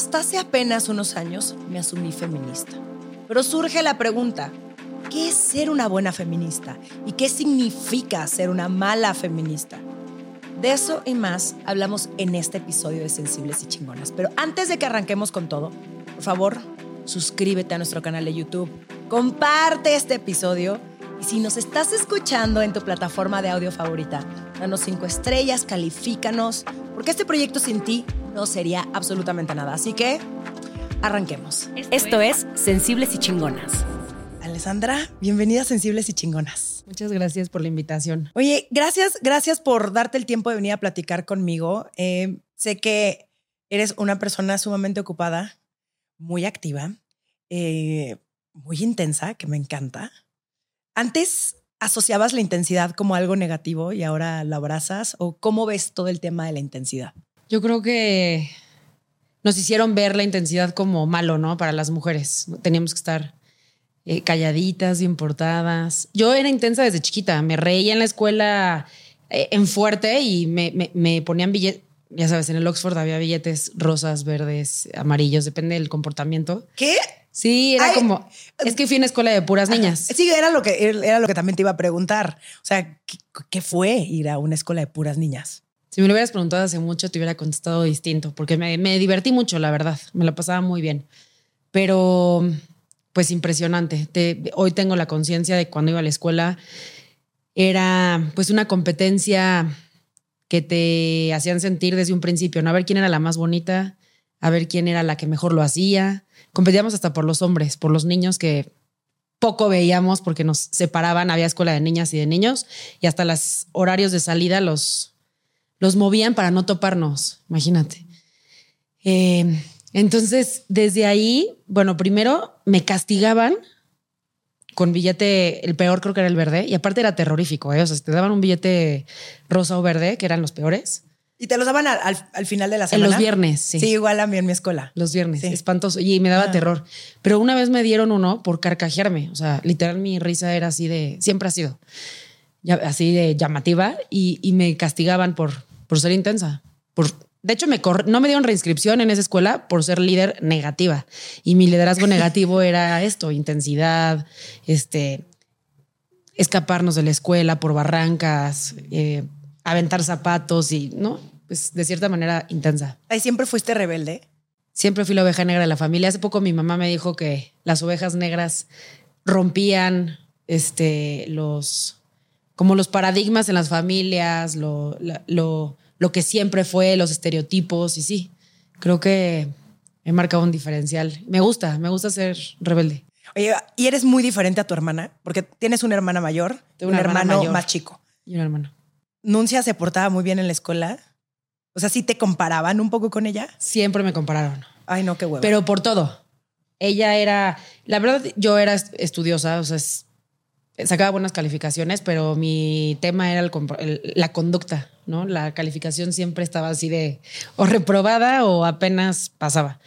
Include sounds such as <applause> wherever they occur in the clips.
Hasta hace apenas unos años me asumí feminista. Pero surge la pregunta, ¿qué es ser una buena feminista? ¿Y qué significa ser una mala feminista? De eso y más hablamos en este episodio de Sensibles y Chingonas. Pero antes de que arranquemos con todo, por favor, suscríbete a nuestro canal de YouTube, comparte este episodio y si nos estás escuchando en tu plataforma de audio favorita, danos cinco estrellas, califícanos, porque este proyecto sin ti no sería absolutamente nada. Así que arranquemos. Esto es Sensibles y Chingonas. Alessandra, bienvenida a Sensibles y Chingonas. Muchas gracias por la invitación. Oye, gracias, gracias por darte el tiempo de venir a platicar conmigo. Eh, sé que eres una persona sumamente ocupada, muy activa, eh, muy intensa, que me encanta. Antes asociabas la intensidad como algo negativo y ahora la abrazas o cómo ves todo el tema de la intensidad? Yo creo que nos hicieron ver la intensidad como malo, ¿no? Para las mujeres. Teníamos que estar eh, calladitas, bien portadas. Yo era intensa desde chiquita. Me reía en la escuela eh, en fuerte y me, me, me ponían billetes. Ya sabes, en el Oxford había billetes rosas, verdes, amarillos, depende del comportamiento. ¿Qué? Sí, era Ay, como. Es que fui a una escuela de puras niñas. Sí, era lo que era lo que también te iba a preguntar. O sea, ¿qué, qué fue ir a una escuela de puras niñas? Si me lo hubieras preguntado hace mucho, te hubiera contestado distinto, porque me, divertí mucho, la verdad. Me la pasaba muy bien. Pero, pues impresionante. Te- hoy tengo la conciencia de cuando iba a la escuela, era pues una competencia que te hacían sentir desde un principio, ¿no? A ver quién era la más bonita, a ver quién era la que mejor lo hacía. Competíamos hasta por los hombres, por los niños que poco veíamos porque nos separaban, había escuela de niñas y de niños, y hasta los horarios de salida los, los movían para no toparnos, imagínate. Eh, entonces, desde ahí, bueno, primero me castigaban con billete, el peor creo que era el verde, y aparte era terrorífico, ¿eh? o sea, te daban un billete rosa o verde, que eran los peores, Y te los daban al, al- al final de la en semana. los viernes, sí. Sí, igual a mí en mi escuela. Los viernes, Sí. espantoso. Y me daba Ah. terror. Pero una vez me dieron uno por carcajearme. O sea, literal, mi risa era así de. Siempre ha sido. así de llamativa. Y, y me castigaban por, por ser intensa. Por, de hecho, me no me dieron reinscripción en esa escuela por ser líder negativa. Y mi liderazgo <laughs> negativo era esto: intensidad, este. Escaparnos de la escuela por barrancas, eh, aventar zapatos y, ¿no? Pues de cierta manera intensa. Ay, siempre fuiste rebelde. Siempre fui la oveja negra de la familia. Hace poco mi mamá me dijo que las ovejas negras rompían este, los, como los paradigmas en las familias, lo, la- lo, lo que siempre fue, los estereotipos. Y sí, creo que he marcado un diferencial. Me gusta, me gusta ser rebelde. Oye, y eres muy diferente a tu hermana, porque tienes una hermana mayor Tengo un hermano mayor. más chico. Y un hermano. Nuncia se portaba muy bien en la escuela. O sea, sí te comparaban un poco con ella. Siempre me compararon. Ay, no, qué huevo. Pero por todo. Ella era, la verdad, yo era est- estudiosa, o sea, es- sacaba buenas calificaciones, pero mi tema era el el- la conducta, ¿no? La calificación siempre estaba así de o reprobada o apenas pasaba.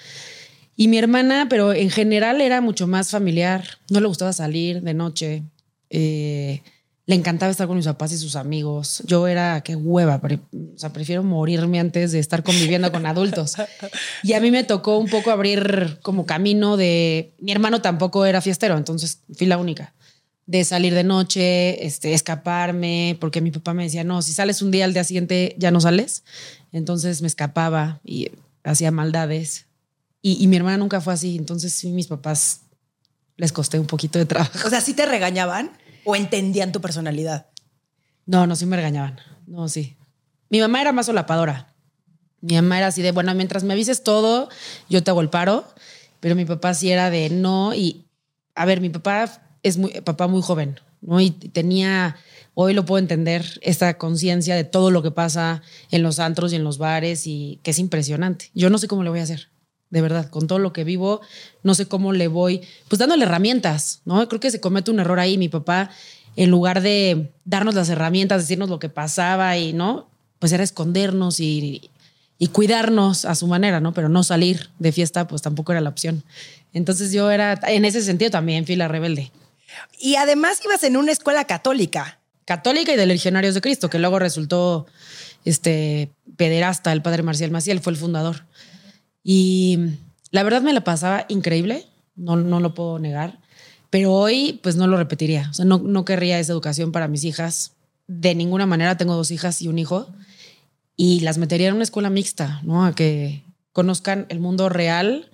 Y mi hermana, pero en general era mucho más familiar, no le gustaba salir de noche, eh, le encantaba estar con mis papás y sus amigos. Yo era, qué hueva, pre- o sea, prefiero morirme antes de estar conviviendo con adultos. Y a mí me tocó un poco abrir como camino de. Mi hermano tampoco era fiestero, entonces fui la única. De salir de noche, este, escaparme, porque mi papá me decía, no, si sales un día al día siguiente ya no sales. Entonces me escapaba y hacía maldades. Y, y mi hermana nunca fue así, entonces sí, mis papás les costé un poquito de trabajo. O sea, ¿sí te regañaban o entendían tu personalidad? No, no, sí me regañaban. No, sí. Mi mamá era más solapadora. Mi mamá era así de, bueno, mientras me avises todo, yo te hago el paro. Pero mi papá sí era de no. Y, a ver, mi papá es muy, papá muy joven, ¿no? Y tenía, hoy lo puedo entender, esta conciencia de todo lo que pasa en los antros y en los bares y que es impresionante. Yo no sé cómo le voy a hacer. De verdad, con todo lo que vivo, no sé cómo le voy, pues dándole herramientas, ¿no? Creo que se comete un error ahí. Mi papá, en lugar de darnos las herramientas, decirnos lo que pasaba y, ¿no? Pues era escondernos y, y cuidarnos a su manera, ¿no? Pero no salir de fiesta, pues tampoco era la opción. Entonces yo era, en ese sentido también fui la rebelde. Y además ibas en una escuela católica. Católica y de Legionarios de Cristo, que luego resultó este pederasta, el padre Marcial Maciel, fue el fundador. Y la verdad me la pasaba increíble, no, no lo puedo negar, pero hoy pues no lo repetiría. O sea, no, no querría esa educación para mis hijas. De ninguna manera tengo dos hijas y un hijo y las metería en una escuela mixta, ¿no? A que conozcan el mundo real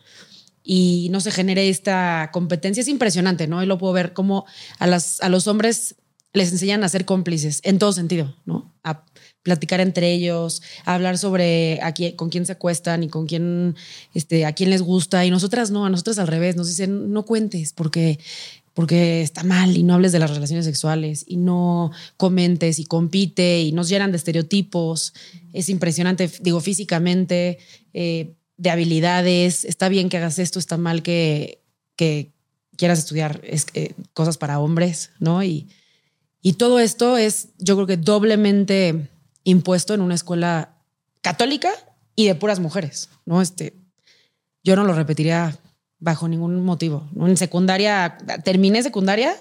y no se genere esta competencia. Es impresionante, ¿no? Y lo puedo ver como a, las, a los hombres les enseñan a ser cómplices en todo sentido, ¿no? A platicar entre ellos, a hablar sobre a quién, con quién se acuestan y con quién, este, a quién les gusta. Y nosotras no, a nosotras al revés, nos dicen no cuentes porque porque está mal y no hables de las relaciones sexuales y no comentes y compite y nos llenan de estereotipos. Es impresionante, digo, físicamente, eh, de habilidades. Está bien que hagas esto, está mal que, que quieras estudiar eh, cosas para hombres, ¿no? Y, y todo esto es, yo creo que doblemente impuesto en una escuela católica y de puras mujeres, ¿no? Este, yo no lo repetiría bajo ningún motivo. En secundaria, terminé secundaria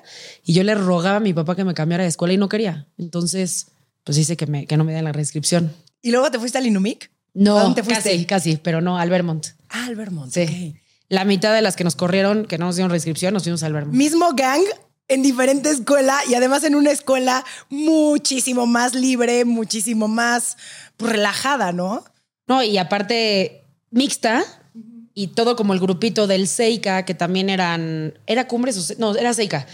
y yo le rogaba a mi papá que me cambiara de escuela y no quería. Entonces, pues dice que, me, que no me den la reinscripción. ¿Y luego te fuiste al Inumic? No, dónde fuiste? casi, casi, pero no, al Vermont. Ah, al Vermont. Sí. La mitad de las que nos corrieron, que no nos dieron reinscripción, nos fuimos al Vermont. Mismo gang en diferente escuela y además en una escuela muchísimo más libre, muchísimo más pues, relajada, ¿no? No, y aparte mixta, y todo como el grupito del Seika, que también eran, ¿era Cumbres? No, era Seika,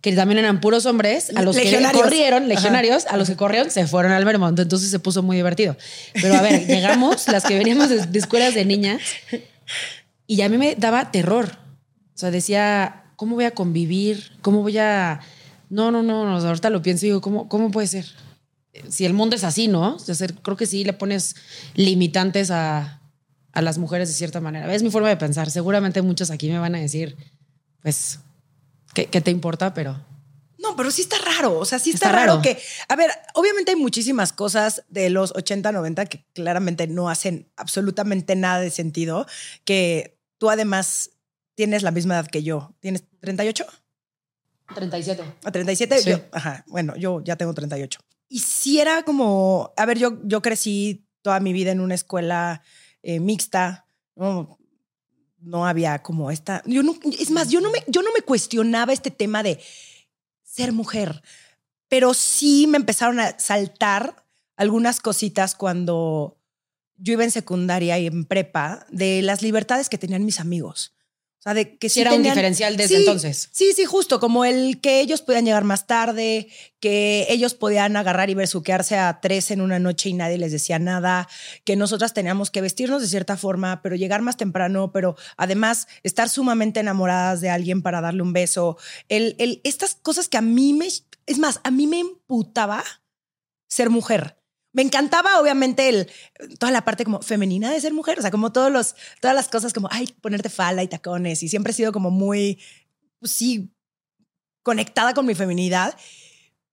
que también eran puros hombres, a los que corrieron, legionarios, a los que corrieron se fueron al Vermont, entonces se puso muy divertido. Pero a ver, <laughs> llegamos, las que veníamos de, escuelas de niñas, y a mí me daba terror. O sea, decía, ¿cómo voy a convivir? ¿Cómo voy a...? No, no, no, no ahorita lo pienso y digo, ¿cómo, ¿cómo puede ser? Si el mundo es así, ¿no? O sea, creo que sí le pones limitantes a, a las mujeres de cierta manera. Es mi forma de pensar. Seguramente muchos aquí me van a decir, pues, ¿qué, te importa? Pero... No, pero sí está raro. O sea, sí está, raro. que, a ver, obviamente hay muchísimas cosas de los 80, 90 que claramente no hacen absolutamente nada de sentido. Que tú además tienes la misma edad que yo. ¿Tienes 38? 37. ¿A 37? Yo, ajá, bueno, yo ya tengo 38. Y si era como, a ver, yo, yo crecí toda mi vida en una escuela eh, mixta, no, no había como esta, yo no, es más, yo no, me, yo no me cuestionaba este tema de ser mujer, pero sí me empezaron a saltar algunas cositas cuando yo iba en secundaria y en prepa de las libertades que tenían mis amigos. O sea, de que sí era un diferencial desde entonces. Sí, sí, justo, como el que ellos podían llegar más tarde, que ellos podían agarrar y besuquearse a tres en una noche y nadie les decía nada, que nosotras teníamos que vestirnos de cierta forma, pero llegar más temprano, pero además estar sumamente enamoradas de alguien para darle un beso. El, el, estas cosas que a mí me, es más, a mí me imputaba ser mujer. Me encantaba, obviamente, el, toda la parte como femenina de ser mujer, o sea, como todos los, todas las cosas como, ay, ponerte falda y tacones, y siempre he sido como muy, pues sí, conectada con mi feminidad,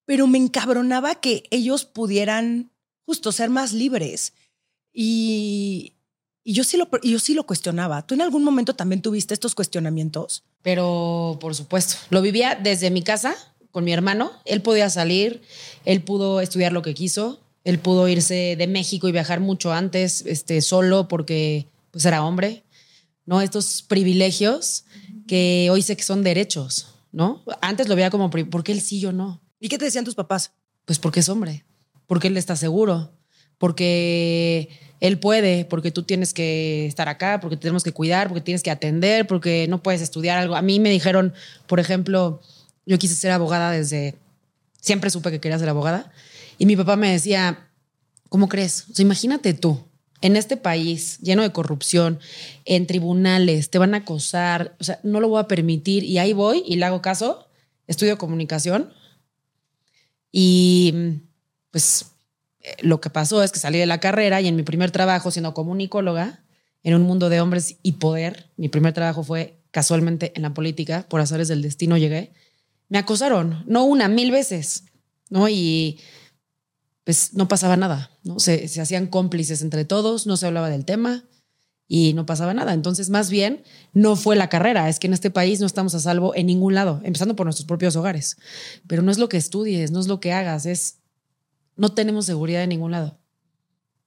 pero me encabronaba que ellos pudieran justo ser más libres. Y, y yo, sí lo, yo sí lo cuestionaba. ¿Tú en algún momento también tuviste estos cuestionamientos? Pero, por supuesto, lo vivía desde mi casa con mi hermano. Él podía salir, él pudo estudiar lo que quiso, él pudo irse de México y viajar mucho antes, este, solo porque pues era hombre, ¿no? Estos privilegios que hoy sé que son derechos, ¿no? Antes lo veía como, ¿por qué él sí, yo no? ¿Y qué te decían tus papás? Pues porque es hombre, porque él está seguro, porque él puede, porque tú tienes que estar acá, porque tenemos que cuidar, porque tienes que atender, porque no puedes estudiar algo. A mí me dijeron, por ejemplo, yo quise ser abogada desde, siempre supe que quería ser abogada y mi papá me decía, ¿cómo crees? O sea, imagínate tú, en este país lleno de corrupción, en tribunales, te van a acosar, o sea, no lo voy a permitir y ahí voy y le hago caso, estudio comunicación y pues eh, lo que pasó es que salí de la carrera y en mi primer trabajo siendo comunicóloga, en un mundo de hombres y poder, mi primer trabajo fue casualmente en la política, por azares del destino llegué, me acosaron, no una, mil veces, ¿no? Y pues no pasaba nada, ¿no? Se, hacían cómplices entre todos, no se hablaba del tema y no pasaba nada. Entonces, más bien, no fue la carrera, es que en este país no estamos a salvo en ningún lado, empezando por nuestros propios hogares. Pero no es lo que estudies, no es lo que hagas, es, no tenemos seguridad en ningún lado.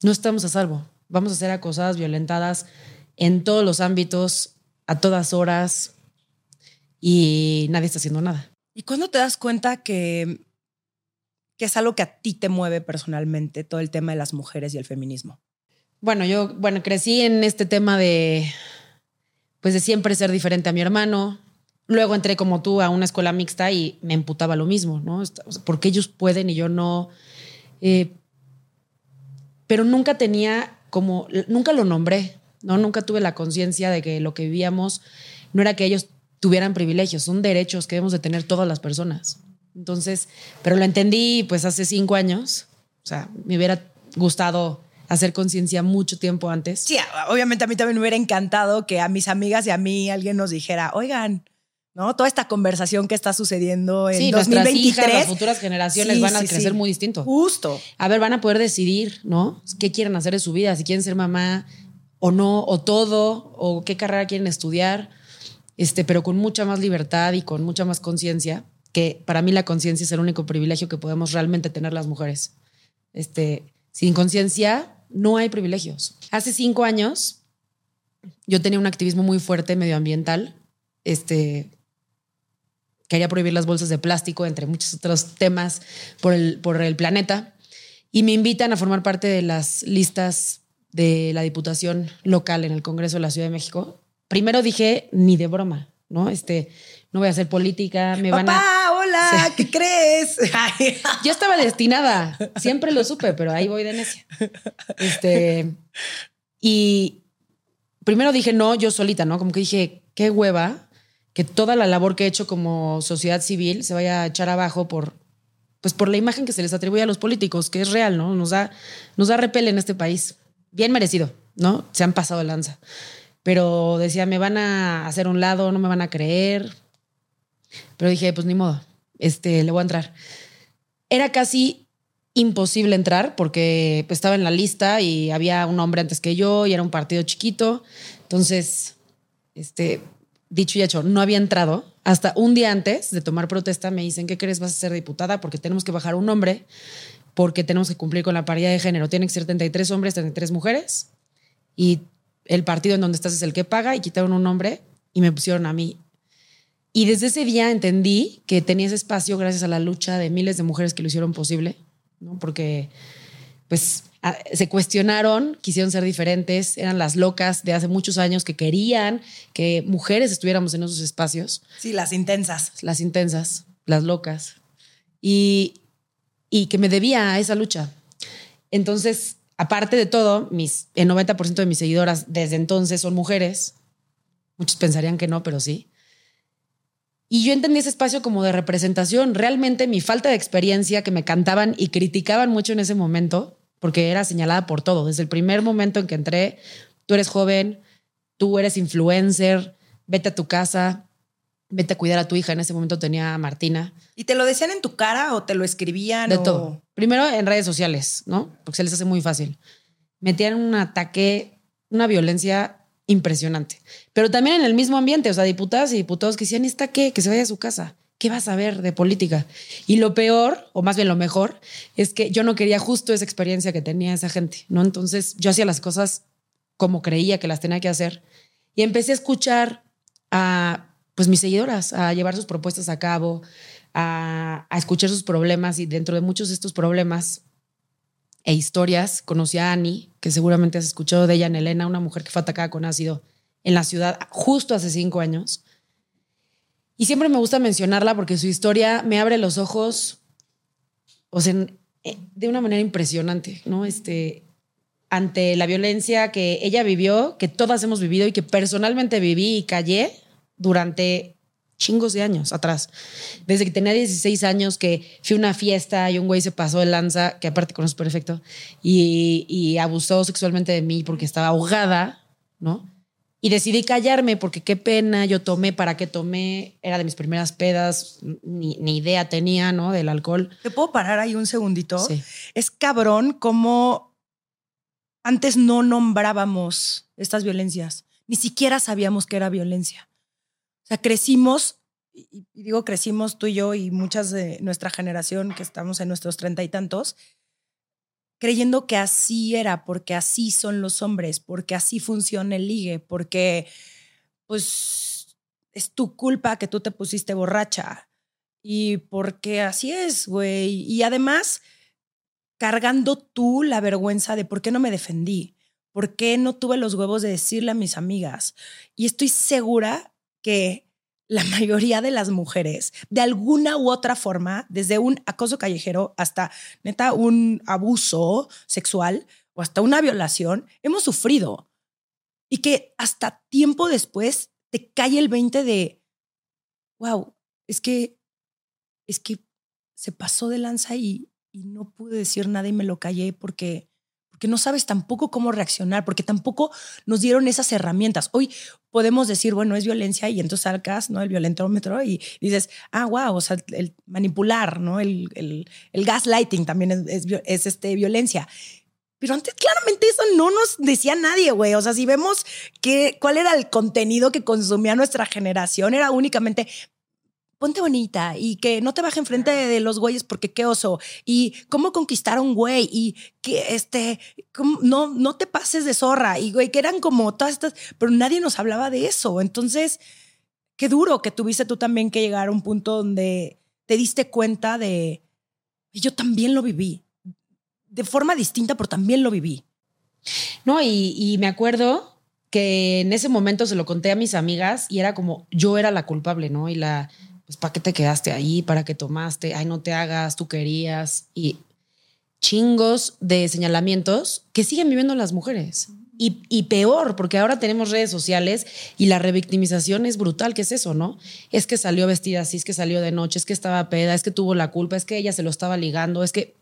No estamos a salvo. Vamos a ser acosadas, violentadas en todos los ámbitos, a todas horas, y nadie está haciendo nada. ¿Y cuándo te das cuenta que, que es algo que a ti te mueve personalmente, todo el tema de las mujeres y el feminismo? Bueno, yo, bueno, crecí en este tema de, pues de siempre ser diferente a mi hermano. Luego entré como tú a una escuela mixta y me emputaba lo mismo, ¿no? Porque ellos pueden y yo no. Eh, pero nunca tenía como, nunca lo nombré, ¿no? Nunca tuve la conciencia de que lo que vivíamos no era que ellos tuvieran privilegios, son derechos que debemos de tener todas las personas. Entonces, pero lo entendí pues hace cinco años, o sea, me hubiera gustado hacer conciencia mucho tiempo antes. Sí, obviamente a mí también me hubiera encantado que a mis amigas y a mí alguien nos dijera, oigan, ¿no? Toda esta conversación que está sucediendo en sí, 2023. las futuras generaciones van a crecer muy distinto. Justo. A ver, van a poder decidir, ¿no? ¿Qué quieren hacer de su vida? Si quieren ser mamá o no, o todo, o qué carrera quieren estudiar este, pero con mucha más libertad y con mucha más conciencia, que para mí la conciencia es el único privilegio que podemos realmente tener las mujeres. Este, sin conciencia no hay privilegios. Hace cinco años yo tenía un activismo muy fuerte medioambiental. Este, quería prohibir las bolsas de plástico, entre muchos otros temas por el, por el planeta. Y me invitan a formar parte de las listas de la Diputación local en el Congreso de la Ciudad de México primero dije, ni de broma, ¿no? Este, no voy a hacer política, me van a... hola, ¿qué crees? <laughs> Yo estaba destinada, siempre lo supe, pero ahí voy de necia. Este, y primero dije, no, yo solita, ¿no? Como que dije, qué hueva que toda la labor que he hecho como sociedad civil se vaya a echar abajo por, pues por la imagen que se les atribuye a los políticos, que es real, ¿no? Nos da, nos da repel en este país. Bien merecido, ¿no? Se han pasado lanza pero decía, me van a hacer un lado, no me van a creer. Pero dije, pues ni modo, este, le voy a entrar. Era casi imposible entrar porque pues, estaba en la lista y había un hombre antes que yo y era un partido chiquito. Entonces, este, dicho y hecho, no había entrado. Hasta un día antes de tomar protesta me dicen, ¿qué crees? Vas a ser diputada porque tenemos que bajar un hombre, porque tenemos que cumplir con la paridad de género. Tienen que ser 33 hombres, 33 mujeres. Y el partido en donde estás es el que paga y quitaron un nombre y me pusieron a mí. Y desde ese día entendí que tenía ese espacio gracias a la lucha de miles de mujeres que lo hicieron posible, ¿no? Porque pues se cuestionaron, quisieron ser diferentes, eran las locas de hace muchos años que querían que mujeres estuviéramos en esos espacios. Sí, las intensas. Las intensas, las locas. Y, y que me debía a esa lucha. Entonces, Aparte de todo, mis, el 90% de mis seguidoras desde entonces son mujeres. Muchos pensarían que no, pero sí. Y yo entendí ese espacio como de representación. Realmente mi falta de experiencia, que me cantaban y criticaban mucho en ese momento, porque era señalada por todo. Desde el primer momento en que entré, tú eres joven, tú eres influencer, vete a tu casa, vete a cuidar a tu hija. En ese momento tenía a Martina. ¿Y te lo decían en tu cara o te lo escribían? De todo. Primero en redes sociales, ¿no? Porque se les hace muy fácil. Metían un ataque, una violencia impresionante. Pero también en el mismo ambiente, o sea, diputadas y diputados que decían, ¿está qué? Que se vaya a su casa. ¿Qué vas a ver de política? Y lo peor, o más bien lo mejor, es que yo no quería justo esa experiencia que tenía esa gente, ¿no? Entonces yo hacía las cosas como creía que las tenía que hacer. Y empecé a escuchar a pues mis seguidoras a llevar sus propuestas a cabo, a, escuchar sus problemas y dentro de muchos de estos problemas e historias conocí a Annie, que seguramente has escuchado de ella en Elena, una mujer que fue atacada con ácido en la ciudad justo hace cinco años. Y siempre me gusta mencionarla porque su historia me abre los ojos, o sea, eh, de una manera impresionante, ¿no? Este, ante la violencia que ella vivió, que todas hemos vivido y que personalmente viví y callé durante chingos de años atrás. Desde que tenía 16 años, que fui a una fiesta y un güey se pasó de lanza, que aparte conozco perfecto, y, y abusó sexualmente de mí porque estaba ahogada, ¿no? Y decidí callarme porque qué pena, yo tomé, ¿para qué tomé? Era de mis primeras pedas, ni, ni idea tenía, ¿no? Del alcohol. ¿Te puedo parar ahí un segundito? Sí. Es cabrón como antes no nombrábamos estas violencias, ni siquiera sabíamos que era violencia crecimos, y, digo crecimos tú y yo y muchas de nuestra generación que estamos en nuestros treinta y tantos, creyendo que así era, porque así son los hombres, porque así funciona el ligue, porque pues es tu culpa que tú te pusiste borracha y porque así es, güey. Y además, cargando tú la vergüenza de por qué no me defendí, por qué no tuve los huevos de decirle a mis amigas. Y estoy segura que la mayoría de las mujeres, de alguna u otra forma, desde un acoso callejero hasta neta un abuso sexual o hasta una violación, hemos sufrido. Y que hasta tiempo después te cae el 20 de, wow, es que, es que se pasó de lanza y, y no pude decir nada y me lo callé porque porque no sabes tampoco cómo reaccionar, porque tampoco nos dieron esas herramientas. Hoy podemos decir, bueno, es violencia y entonces sacas ¿no? el violentómetro y dices, ah, wow, o sea, el manipular, ¿no? El, el, el gaslighting también es, es, este, violencia. Pero antes claramente eso no nos decía nadie, güey. O sea, si vemos que, cuál era el contenido que consumía nuestra generación, era únicamente ponte bonita y que no te baje enfrente de los güeyes porque qué oso y cómo conquistar a un güey y que este no no te pases de zorra y güey que eran como todas estas pero nadie nos hablaba de eso. Entonces qué duro que tuviste tú también que llegar a un punto donde te diste cuenta de yo también lo viví de forma distinta pero también lo viví. No y, y me acuerdo que en ese momento se lo conté a mis amigas y era como yo era la culpable, ¿no? Y la, pues, ¿para qué te quedaste ahí? ¿Para qué tomaste? Ay, no te hagas, tú querías. Y chingos de señalamientos que siguen viviendo las mujeres. Y, y, peor, porque ahora tenemos redes sociales y la revictimización es brutal. ¿Qué es eso, no? Es que salió vestida así, es que salió de noche, es que estaba peda, es que tuvo la culpa, es que ella se lo estaba ligando, es que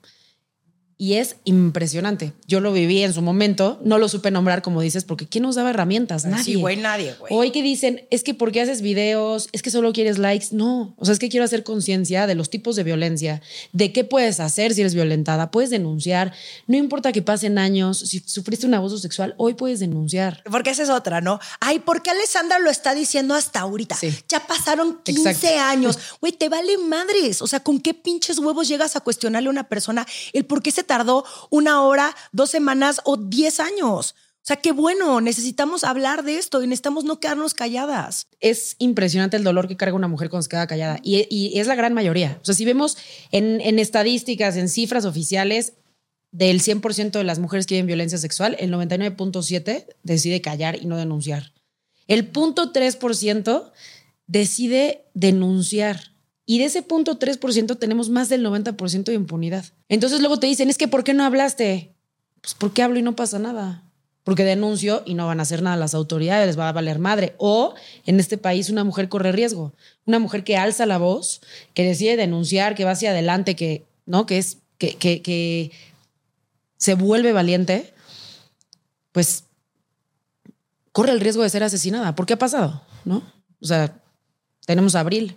y es impresionante. Yo lo viví en su momento, no lo supe nombrar como dices, porque ¿quién nos daba herramientas? Nadie. Sí, güey, nadie, güey. Hoy que dicen, es que ¿por qué haces videos? Es que solo quieres likes. No, o sea, es que quiero hacer conciencia de los tipos de violencia, de qué puedes hacer si eres violentada, puedes denunciar, no importa que pasen años, si sufriste un abuso sexual, hoy puedes denunciar. Porque esa es otra, ¿no? Ay, ¿por qué Alessandra lo está diciendo hasta ahorita? Ya pasaron 15 años. Güey, te vale madres. O sea, ¿con qué pinches huevos llegas a cuestionarle a una persona el por qué se tardó una hora, dos semanas o diez años. O sea, qué bueno, necesitamos hablar de esto y necesitamos no quedarnos calladas. Es impresionante el dolor que carga una mujer cuando se queda callada y, es la gran mayoría. O sea, si vemos en, en estadísticas, en cifras oficiales, del 100% de las mujeres que viven violencia sexual, el 99.7 decide callar y no denunciar. El 0.3% decide denunciar. Y de ese punto 3% tenemos más del 90% de impunidad. Entonces luego te dicen, es que ¿por qué no hablaste? Pues porque hablo y no pasa nada. Porque denuncio y no van a hacer nada las autoridades, les va a valer madre. O en este país una mujer corre riesgo. Una mujer que alza la voz, que decide denunciar, que va hacia adelante, que, ¿no? que, es, que, que, se vuelve valiente, pues corre el riesgo de ser asesinada. ¿Por qué ha pasado? ¿No? O sea, tenemos Abril,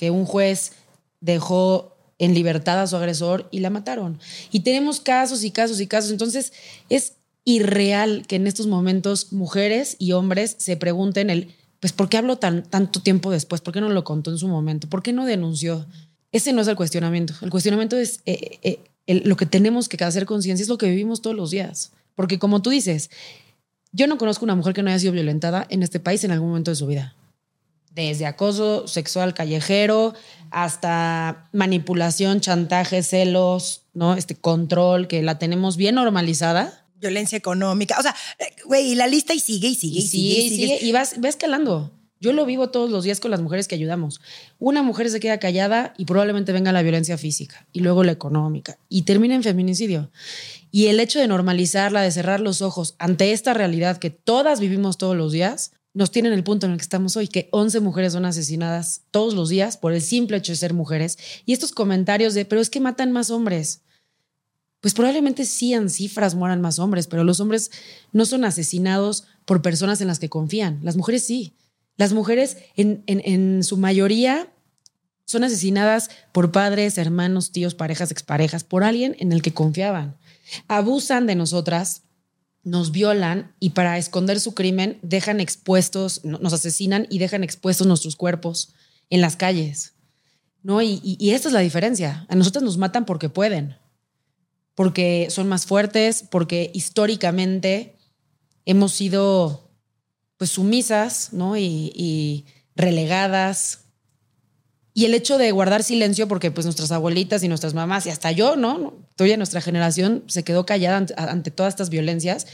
que un juez dejó en libertad a su agresor y la mataron. Y tenemos casos y casos y casos. Entonces, es irreal que en estos momentos mujeres y hombres se pregunten el, pues, ¿por qué habló tan, tanto tiempo después? ¿Por qué no lo contó en su momento? ¿Por qué no denunció? Ese no es el cuestionamiento. El cuestionamiento es eh, eh, lo que tenemos que hacer conciencia, es lo que vivimos todos los días. Porque como tú dices, yo no conozco una mujer que no haya sido violentada en este país en algún momento de su vida desde acoso sexual callejero hasta manipulación, chantaje, celos, ¿no? Este control que la tenemos bien normalizada. Violencia económica. O sea, güey, y la lista y sigue y sigue y, sigue, y sigue. Y vas, va escalando. Yo lo vivo todos los días con las mujeres que ayudamos. Una mujer se queda callada y probablemente venga la violencia física y luego la económica y termina en feminicidio. Y el hecho de normalizarla, de cerrar los ojos ante esta realidad que todas vivimos todos los días, nos tienen el punto en el que estamos hoy, que 11 mujeres son asesinadas todos los días por el simple hecho de ser mujeres. Y estos comentarios de, pero es que matan más hombres. Pues probablemente sí en cifras mueran más hombres, pero los hombres no son asesinados por personas en las que confían. Las mujeres sí. Las mujeres en, en su mayoría son asesinadas por padres, hermanos, tíos, parejas, exparejas, por alguien en el que confiaban. Abusan de nosotras nos violan y para esconder su crimen dejan expuestos, nos asesinan y dejan expuestos nuestros cuerpos en las calles. ¿No? Y, esta es la diferencia. A nosotros nos matan porque pueden. porque son más fuertes, porque históricamente hemos sido pues sumisas, ¿no? Y relegadas. Y el hecho de guardar silencio, porque pues nuestras abuelitas y nuestras mamás, y hasta yo, ¿no? Todavía nuestra generación se quedó callada ante, ante todas estas violencias,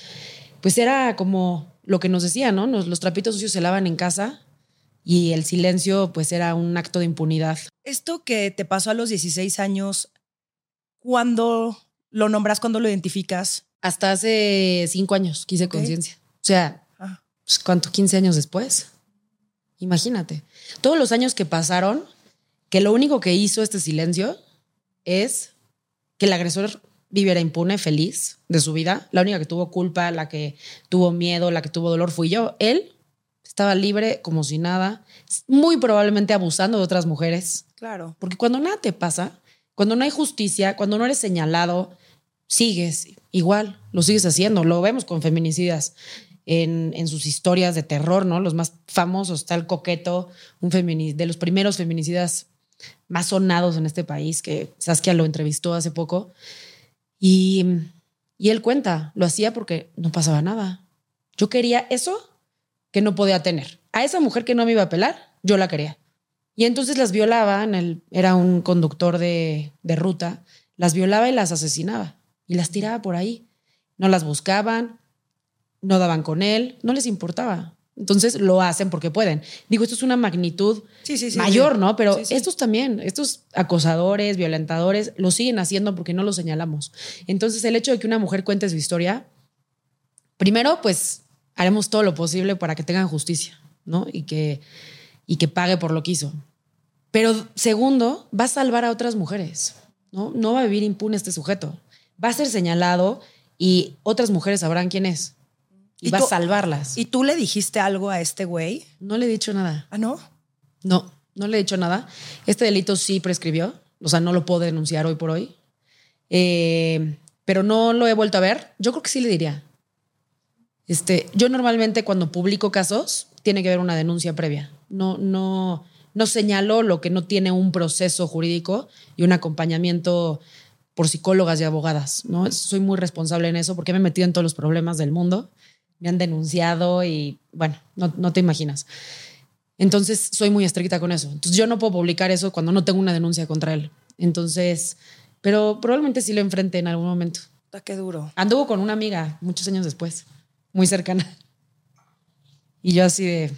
pues era como lo que nos decían, ¿no? Nos- los trapitos sucios se lavan en casa y el silencio pues era un acto de impunidad. Esto que te pasó a los 16 años, ¿cuándo lo nombras, cuándo lo identificas? Hasta hace cinco años quise Ok. conciencia. O sea, Ah, pues, ¿cuánto? 15 años después. Imagínate. Todos los años que pasaron, que lo único que hizo este silencio es que el agresor viviera impune, feliz de su vida. La única que tuvo culpa, la que tuvo miedo, la que tuvo dolor fui yo. Él estaba libre como si nada, muy probablemente abusando de otras mujeres. claro. Porque cuando nada te pasa, cuando no hay justicia, cuando no eres señalado, sigues igual, lo sigues haciendo. Lo vemos con feminicidas en, en sus historias de terror, ¿no? Los más famosos, está el coqueto, un femini- de los primeros feminicidas más sonados en este país, que Saskia lo entrevistó hace poco. Y, y él cuenta, lo hacía porque no pasaba nada. Yo quería eso que no podía tener. A esa mujer que no me iba a pelar, yo la quería. Y entonces las violaba, en el, era un conductor de, de ruta, las violaba y las asesinaba y las tiraba por ahí. No las buscaban, no daban con él, no les importaba. Entonces lo hacen porque pueden. Digo, esto es una magnitud Sí, sí, sí. mayor. ¿no? Pero estos también, estos acosadores, violentadores, lo siguen haciendo porque no lo señalamos. Entonces el hecho de que una mujer cuente su historia, primero, pues haremos todo lo posible para que tengan justicia, ¿no? Y que, y que pague por lo que hizo. Pero segundo, va a salvar a otras mujeres, ¿no? No va a vivir impune este sujeto. Va a ser señalado y otras mujeres sabrán quién es. Y, ¿Y va tú- a salvarlas. ¿Y tú le dijiste algo a este güey? no le he dicho nada. Ah, no. No, no le he dicho nada. Este delito sí prescribió, o sea, no lo puedo denunciar hoy por hoy. Eh, pero no lo he vuelto a ver. Yo creo que sí le diría. Este, yo normalmente cuando publico casos tiene que haber una denuncia previa. No, no, no señalo lo que no tiene un proceso jurídico y un acompañamiento por psicólogas y abogadas. ¿no? Soy muy responsable en eso porque me he metido en todos los problemas del mundo. Me han denunciado y bueno, no, no te imaginas. Entonces soy muy estricta con eso. Entonces yo no puedo publicar eso cuando no tengo una denuncia contra él. Entonces, pero probablemente sí lo enfrente en algún momento. Puta, Qué duro. Anduvo con una amiga muchos años después, muy cercana. Y yo así de,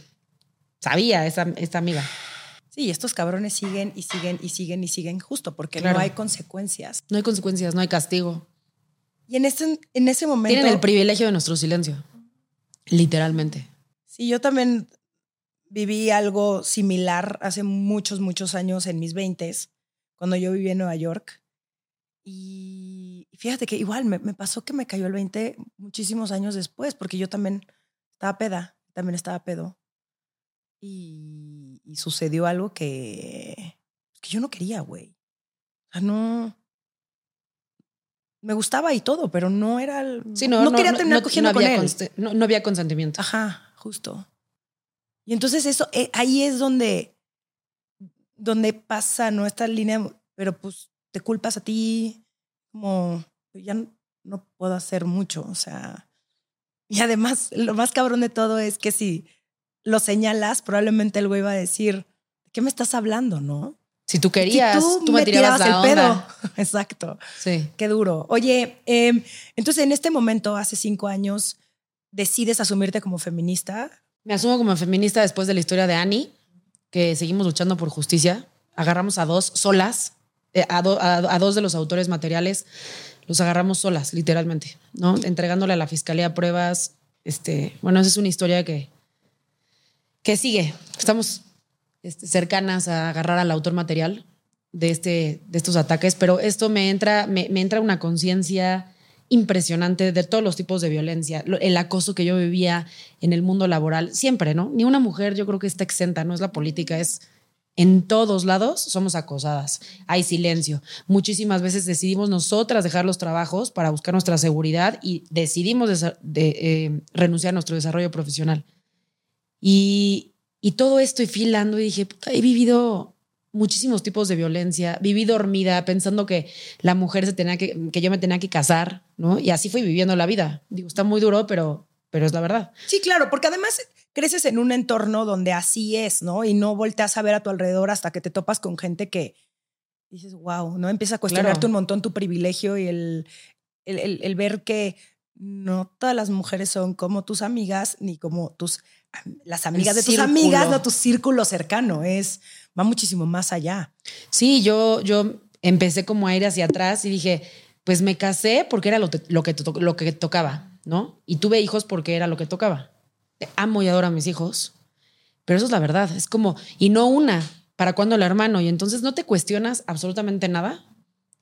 sabía esa, esta amiga. Sí, estos cabrones siguen y siguen y siguen y siguen justo porque Claro. no hay consecuencias. No hay consecuencias, no hay castigo. Y en ese, en ese momento... Tienen el privilegio de nuestro silencio. Literalmente. Sí, yo también viví algo similar hace muchos, muchos años en mis 20 cuando yo vivía en Nueva York. Y fíjate que igual me, me pasó que me cayó el 20 muchísimos años después, porque yo también estaba peda, también estaba pedo. Y, y sucedió algo que, que yo no quería, güey. O sea, no. Me gustaba y todo, pero no era. el- Sí, no, no, quería terminar no- cogiendo no con él. no, no había consentimiento. Ajá, justo. Y entonces eso, eh, ahí es donde, donde pasa nuestra línea, pero pues te culpas a ti, como ya no, no puedo hacer mucho, o sea. Y además, lo más cabrón de todo es que si lo señalas, probablemente el güey va a decir, ¿de qué me estás hablando, no? Si tú querías, Si tú, me tirabas, la el onda. pedo. <laughs> Exacto. Sí. Qué duro. Oye, eh, entonces en este momento, hace cinco años, decides asumirte como feminista. Me asumo como feminista después de la historia de Annie, que seguimos luchando por justicia. Agarramos a dos solas, eh, a, do- a- a dos de los autores materiales, los agarramos solas, literalmente, ¿no? Entregándole a la fiscalía pruebas. Este, bueno, esa es una historia que, que sigue. Estamos este, cercanas a agarrar al autor material de, este, de estos ataques, pero esto me entra, me, me entra una conciencia impresionante de todos los tipos de violencia, el acoso que yo vivía en el mundo laboral, siempre, ¿no? Ni una mujer yo creo que está exenta, no es la política, es en todos lados somos acosadas, hay silencio. Muchísimas veces decidimos nosotras dejar los trabajos para buscar nuestra seguridad y decidimos de, eh, renunciar a nuestro desarrollo profesional. Y, y todo esto y filando y dije, "Puta, he vivido muchísimos tipos de violencia. Viví dormida pensando que la mujer se tenía que, que yo me tenía que casar, ¿no? Y así fui viviendo la vida. Digo, está muy duro, pero, pero es la verdad. Sí, claro, porque además creces en un entorno donde así es, ¿no? Y no volteas a ver a tu alrededor hasta que te topas con gente que dices, wow, ¿no? Empieza a cuestionarte un montón tu privilegio y el, el, ver que no todas las mujeres son como tus amigas ni como tus las amigas de tus amigas, no tu círculo cercano, es va muchísimo más allá. Sí, yo yo empecé como a ir hacia atrás y dije, pues me casé porque era lo, lo, que, lo que tocaba, ¿no? Y tuve hijos porque era lo que tocaba. Amo y adoro a mis hijos, pero eso es la verdad, es como, y no una, ¿para cuándo el hermano? Y entonces no te cuestionas absolutamente nada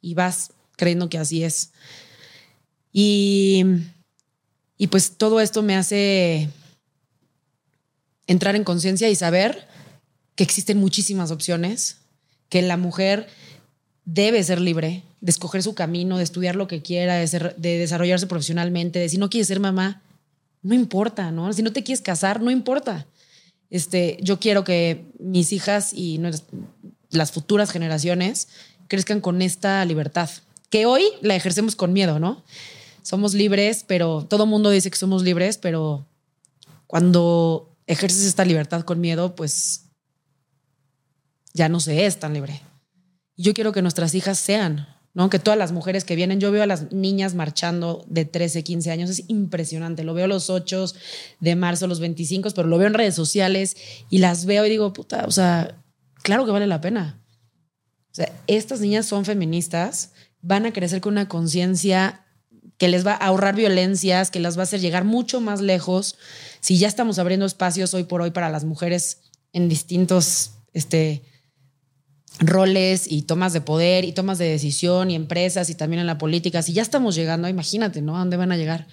y vas creyendo que así es. Y, y pues todo esto me hace entrar en conciencia y saber que existen muchísimas opciones, que la mujer debe ser libre de escoger su camino, de estudiar lo que quiera, de, de desarrollarse profesionalmente, de si no quiere ser mamá, no importa, ¿no? Si no te quieres casar, no importa. Este, yo quiero que mis hijas y las futuras generaciones crezcan con esta libertad, que hoy la ejercemos con miedo, ¿no? Somos libres, pero todo mundo dice que somos libres, pero cuando ejerces esta libertad con miedo, pues ya no se es tan libre. Yo quiero que nuestras hijas sean, ¿no? Que todas las mujeres que vienen, yo veo a las niñas marchando de 13, 15 años, es impresionante. Lo veo los 8 de marzo, los 25, pero lo veo en redes sociales y las veo y digo, puta, o sea, claro que vale la pena. O sea, estas niñas son feministas, van a crecer con una conciencia que les va a ahorrar violencias, que las va a hacer llegar mucho más lejos. Si ya estamos abriendo espacios hoy por hoy para las mujeres en distintos, este, roles y tomas de poder y tomas de decisión y empresas y también en la política. Si ya estamos llegando, imagínate, ¿no? ¿A dónde van a llegar?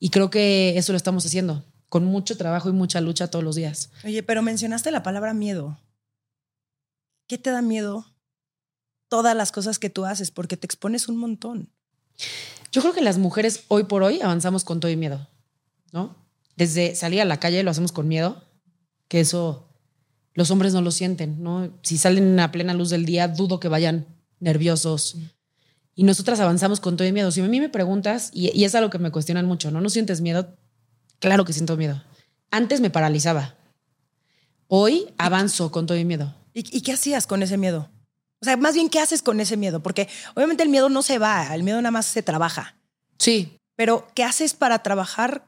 Y creo que eso lo estamos haciendo con mucho trabajo y mucha lucha todos los días. Oye, pero mencionaste la palabra miedo. ¿Qué te da miedo? Todas las cosas que tú haces, porque te expones un montón. Yo creo que las mujeres hoy por hoy avanzamos con todo y miedo, ¿no? Desde salir a la calle lo hacemos con miedo, que eso los hombres no lo sienten, ¿no? Si salen a plena luz del día, dudo que vayan nerviosos. Y nosotras avanzamos con todo el miedo. Si a mí me preguntas, y, es algo que me cuestionan mucho, ¿no? ¿No sientes miedo? Claro que siento miedo. Antes me paralizaba. Hoy avanzo con todo el miedo. ¿Y, qué hacías con ese miedo? O sea, más bien, ¿qué haces con ese miedo? Porque obviamente el miedo no se va, el miedo nada más se trabaja. Sí. Pero, ¿qué haces para trabajar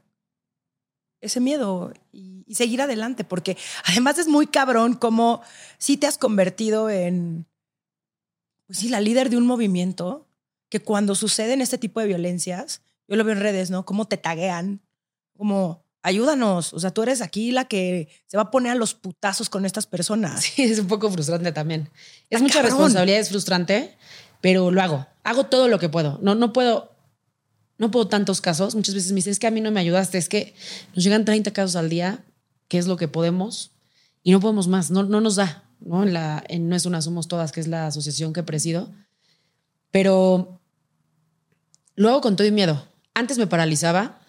ese miedo y, seguir adelante, porque además es muy cabrón como si te has convertido en, pues sí, la líder de un movimiento que cuando suceden este tipo de violencias, yo lo veo en redes, ¿no? Cómo te taguean, como ayúdanos, o sea, tú eres aquí la que se va a poner a los putazos con estas personas. Sí, <laughs> es un poco frustrante también. Es mucha responsabilidad, es frustrante, pero lo hago. Hago todo lo que puedo. No, no puedo no puedo tantos casos. Muchas veces me dicen, es que a mí no me ayudaste, es que nos llegan 30 casos al día, que es lo que podemos, y no podemos más, no, no nos da. ¿no? En la, en no es una Somos Todas, que es la asociación que presido. Pero lo hago con todo y miedo. Antes me paralizaba,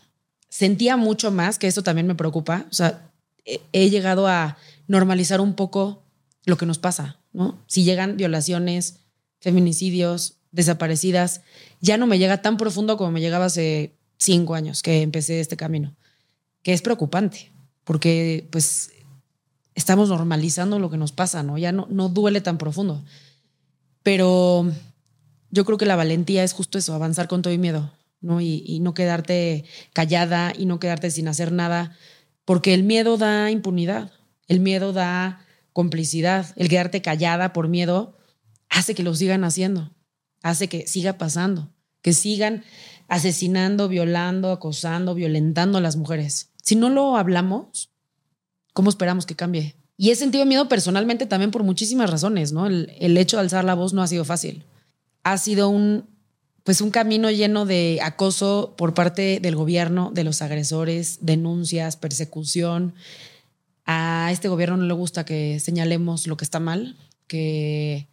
sentía mucho más, que esto también me preocupa. O sea, he, he llegado a normalizar un poco lo que nos pasa, ¿no? Si llegan violaciones, feminicidios, desaparecidas, ya no me llega tan profundo como me llegaba hace cinco años que empecé este camino, que es preocupante, porque pues estamos normalizando lo que nos pasa, ¿no? Ya no, no duele tan profundo. Pero yo creo que la valentía es justo eso, avanzar con todo y miedo, ¿no? Y, no quedarte callada y no quedarte sin hacer nada, porque el miedo da impunidad, el miedo da complicidad, el quedarte callada por miedo hace que lo sigan haciendo hace que siga pasando, que sigan asesinando, violando, acosando, violentando a las mujeres. Si no lo hablamos, ¿cómo esperamos que cambie? Y he sentido miedo personalmente también por muchísimas razones, ¿no? El, el, hecho de alzar la voz no ha sido fácil. Ha sido un, pues un camino lleno de acoso por parte del gobierno, de los agresores, denuncias, persecución. A este gobierno no le gusta que señalemos lo que está mal, que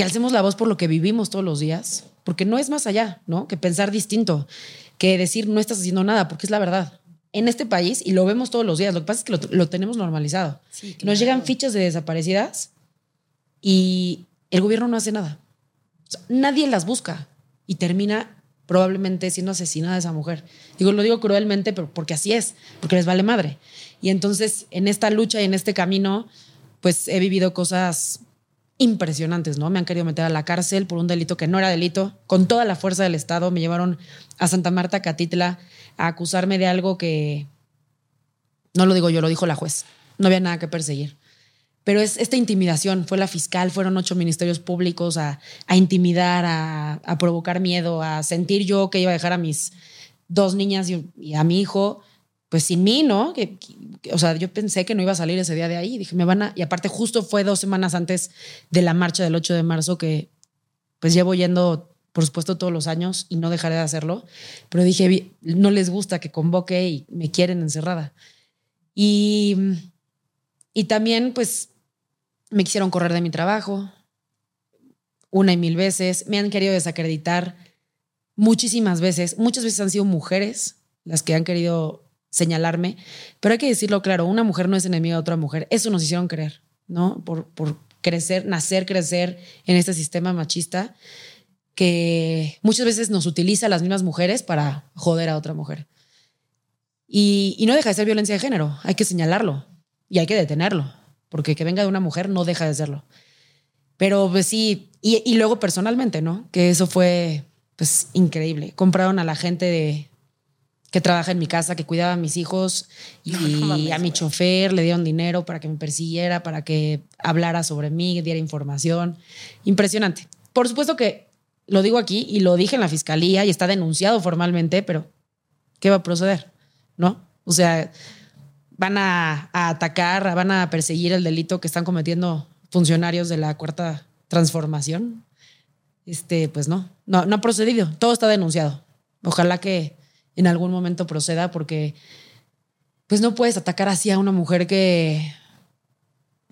que alcemos la voz por lo que vivimos todos los días, porque no es más allá, ¿no? Que pensar distinto, que decir no estás haciendo nada, porque es la verdad. En este país, y lo vemos todos los días, lo que pasa es que lo, tenemos normalizado. Nos llegan fichas de desaparecidas y el gobierno no hace nada. O sea, nadie las busca y termina probablemente siendo asesinada esa mujer. Digo, lo digo cruelmente, pero porque así es, porque les vale madre. Y entonces, en esta lucha y en este camino, pues he vivido cosas impresionantes, ¿no? Me han querido meter a la cárcel por un delito que no era delito, con toda la fuerza del Estado. Me llevaron a Santa Marta, Catitla, a acusarme de algo que no lo digo yo, lo dijo la juez. No había nada que perseguir. Pero es esta intimidación, fue la fiscal, fueron ocho ministerios públicos a, intimidar, a, provocar miedo, a sentir yo que iba a dejar a mis dos niñas y, a mi hijo, pues sin mí, ¿no? Que, o sea, yo pensé que no iba a salir ese día de ahí. Dije, me van a. Y aparte, justo fue dos semanas antes de la marcha del 8 de marzo que, pues llevo yendo, por supuesto, todos los años y no dejaré de hacerlo. Pero dije, no les gusta que convoque y me quieren encerrada. Y, y también, pues, me quisieron correr de mi trabajo una y mil veces. Me han querido desacreditar muchísimas veces. Muchas veces han sido mujeres las que han querido señalarme. Pero hay que decirlo claro, una mujer no es enemiga de otra mujer. Eso nos hicieron creer, ¿no? Por, por crecer, nacer, crecer en este sistema machista que muchas veces nos utiliza las mismas mujeres para joder a otra mujer. Y, no deja de ser violencia de género, hay que señalarlo y hay que detenerlo, porque que venga de una mujer no deja de serlo. Pero pues sí, y, luego personalmente, ¿no? Que eso fue pues increíble. Compraron a la gente de, que trabaja en mi casa, que cuidaba a mis hijos <laughs> y a mi chofer le dieron dinero para que me persiguiera, para que hablara sobre mí, diera información. Impresionante. Por supuesto que lo digo aquí y lo dije en la fiscalía y está denunciado formalmente, pero ¿qué va a proceder? ¿no? O sea, van a, atacar, van a perseguir el delito que están cometiendo funcionarios de la cuarta transformación. Este, pues no, no, no ha procedido. Todo está denunciado. Ojalá que en algún momento proceda porque pues no puedes atacar así a una mujer que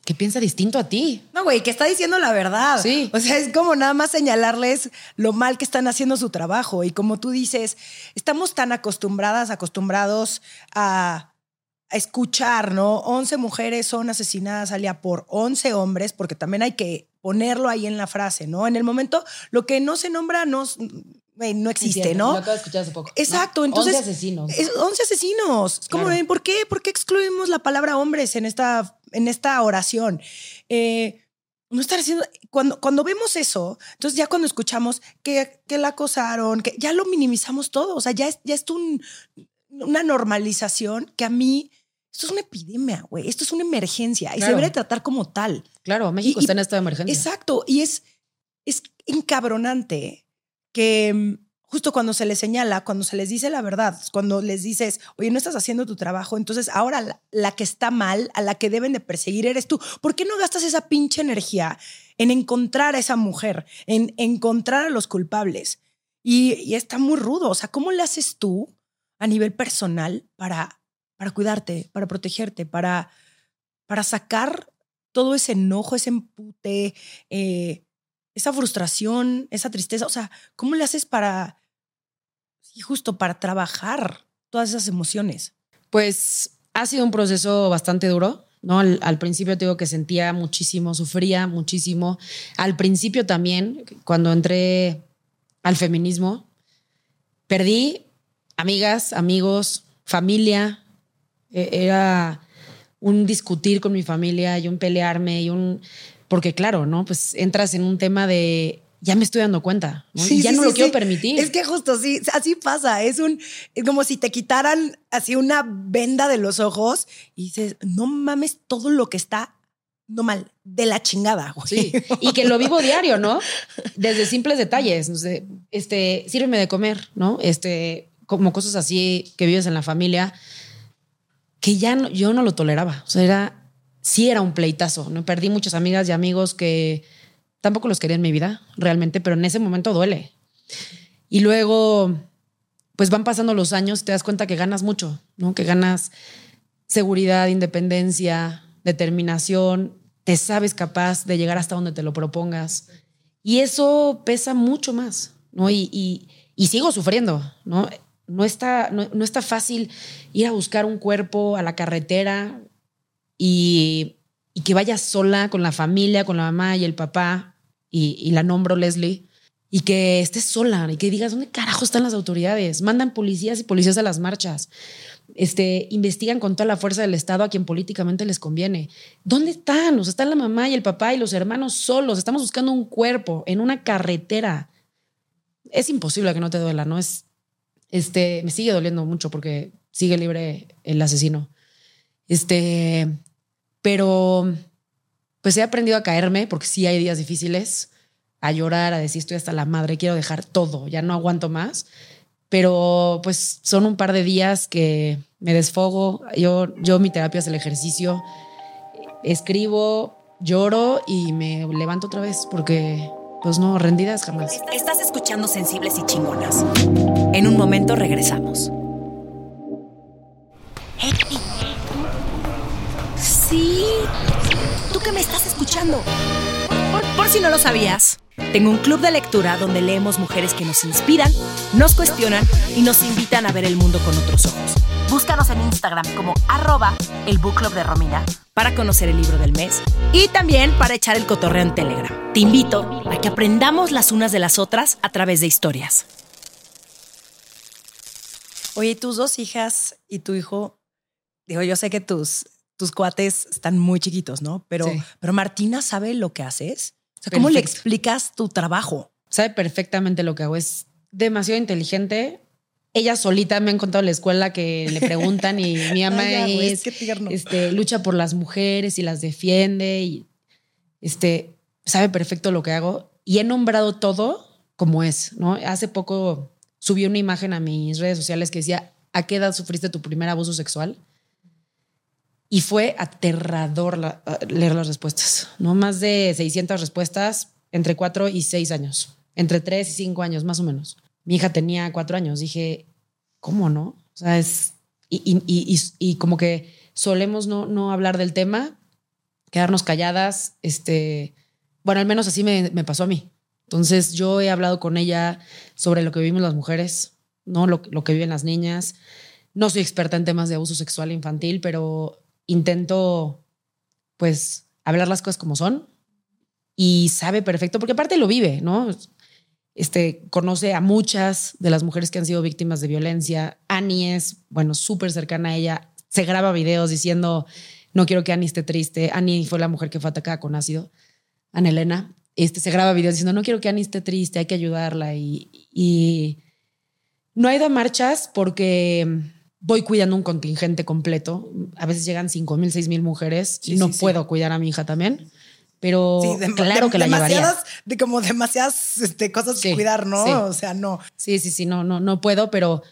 que piensa distinto a ti. No, güey, que está diciendo la verdad. Sí. O sea, es como nada más señalarles lo mal que están haciendo su trabajo. Y como tú dices, estamos tan acostumbradas, acostumbrados a, escuchar, ¿no? 11 mujeres son asesinadas al día por 11 hombres, porque también hay que ponerlo ahí en la frase, ¿no? En el momento, lo que no se nombra no, no existe, ¿no? Lo acabo de escuchar hace poco. Exacto, entonces. 11 asesinos. 11 asesinos. como ven, ¿por qué? ¿Por qué excluimos la palabra hombres en esta, en esta oración? Eh, no estar haciendo. Cuando, cuando vemos eso, entonces ya cuando escuchamos que, que la acosaron, que ya lo minimizamos todo. O sea, ya es, ya es una normalización que a mí. Esto es una epidemia, güey. Esto es una emergencia y se debe tratar como tal. Claro, México está en esta emergencia. Exacto. Y es, es encabronante que mm, justo cuando se les señala, cuando se les dice la verdad, cuando les dices, oye, no estás haciendo tu trabajo, entonces ahora la, que está mal, a la que deben de perseguir eres tú. ¿Por qué no gastas esa pinche energía en encontrar a esa mujer, en encontrar a los culpables? Y, está muy rudo. O sea, ¿cómo le haces tú a nivel personal para, para cuidarte, para protegerte, para, para sacar todo ese enojo, ese empute, eh, esa frustración, esa tristeza, o sea, ¿cómo le haces para, justo para trabajar todas esas emociones? Pues ha sido un proceso bastante duro, ¿no? Al, principio te digo que sentía muchísimo, sufría muchísimo. Al principio también, cuando entré al feminismo, perdí amigas, amigos, familia. E, era un discutir con mi familia y un pelearme y un porque claro, ¿no? Pues entras en un tema de ya me estoy dando cuenta y ya no lo quiero permitir. Es que justo sí, así pasa. Es un es como si te quitaran así una venda de los ojos y dices, no mames todo lo que está no mal, de la chingada. Güey. Sí, y que lo vivo <laughs> diario, ¿no? Desde simples detalles, no sé, este, sírveme de comer, ¿no? Este, como cosas así que vives en la familia, que ya no, yo no lo toleraba. O sea, era sí era un pleitazo. ¿no? Perdí muchas amigas y amigos que tampoco los quería en mi vida, realmente, pero en ese momento duele. Y luego, pues van pasando los años, te das cuenta que ganas mucho, ¿no? Que ganas seguridad, independencia, determinación, te sabes capaz de llegar hasta donde te lo propongas. Y eso pesa mucho más, ¿no? Y, sigo sufriendo, ¿no? No está, no está fácil ir a buscar un cuerpo a la carretera, y y que vaya sola con la familia, con la mamá y el papá, y, y la nombro Leslie, y que estés sola y que digas, ¿dónde carajo están las autoridades? Mandan policías y policías a las marchas. Este, investigan con toda la fuerza del Estado a quien políticamente les conviene. ¿Dónde están? O sea, están la mamá y el papá y los hermanos solos. Estamos buscando un cuerpo en una carretera. Es imposible que no te duela, ¿no? Es, este, me sigue doliendo mucho porque sigue libre el asesino. Este, pero pues he aprendido a caerme porque sí hay días difíciles a llorar, a decir estoy hasta la madre, quiero dejar todo, ya no aguanto más. Pero pues son un par de días que me desfogo. Yo, yo mi terapia es el ejercicio. Escribo, lloro y me levanto otra vez porque pues no, rendidas jamás. Estás escuchando Sensibles y Chingonas. En un momento regresamos. Sí. ¿Tú que me estás escuchando? Por si no lo sabías. Tengo un club de lectura donde leemos mujeres que nos inspiran, nos cuestionan y nos invitan a ver el mundo con otros ojos. Búscanos en Instagram como arroba el book club de Romina para conocer el libro del mes y también para echar el cotorreo en Telegram. Te invito a que aprendamos las unas de las otras a través de historias. Oye, tus dos hijas y tu hijo, digo, yo sé que tus, tus cuates están muy chiquitos, ¿no? Pero, Sí. pero Martina sabe lo que haces. O sea, ¿cómo le explicas tu trabajo? Sabe perfectamente lo que hago. Es demasiado inteligente. Ella solita me han contado en la escuela que le preguntan y <laughs> mi mamá Ay, es, tierno. este, lucha por las mujeres y las defiende y este, sabe perfecto lo que hago y he nombrado todo como es, ¿no? Hace poco subí una imagen a mis redes sociales que decía, ¿a qué edad sufriste tu primer abuso sexual? Y fue aterrador la- leer las respuestas, ¿no? Más de 600 respuestas entre 4 y 6 años, entre 3 y 5 años más o menos. Mi hija tenía 4 años, dije, ¿cómo no? O sea, es... Y- y- y- y como que solemos no, no hablar del tema, quedarnos calladas, este... Bueno, al menos así me, me pasó a mí. Entonces yo he hablado con ella sobre lo que vivimos las mujeres, ¿no? Lo, lo que viven las niñas. No soy experta en temas de abuso sexual infantil, pero intento, pues, hablar las cosas como son y sabe perfecto, porque aparte lo vive, ¿no? Este, conoce a muchas de las mujeres que han sido víctimas de violencia. Annie es, bueno, súper cercana a ella. Se graba videos diciendo, no quiero que Annie esté triste. Annie fue la mujer que fue atacada con ácido. Ana Elena. Este, se graba videos diciendo, no quiero que Annie esté triste, hay que ayudarla. Y, y no he ido a marchas porque voy cuidando un contingente completo. A veces llegan 5 mil, 6 mil mujeres Sí, y no sí, sí. puedo cuidar a mi hija también. Pero Sí, claro que la llevaría. demasiadas, De como demasiadas este, cosas que cuidar, ¿no? sí. O sea, no. Sí, sí, sí, no, no, no puedo, pero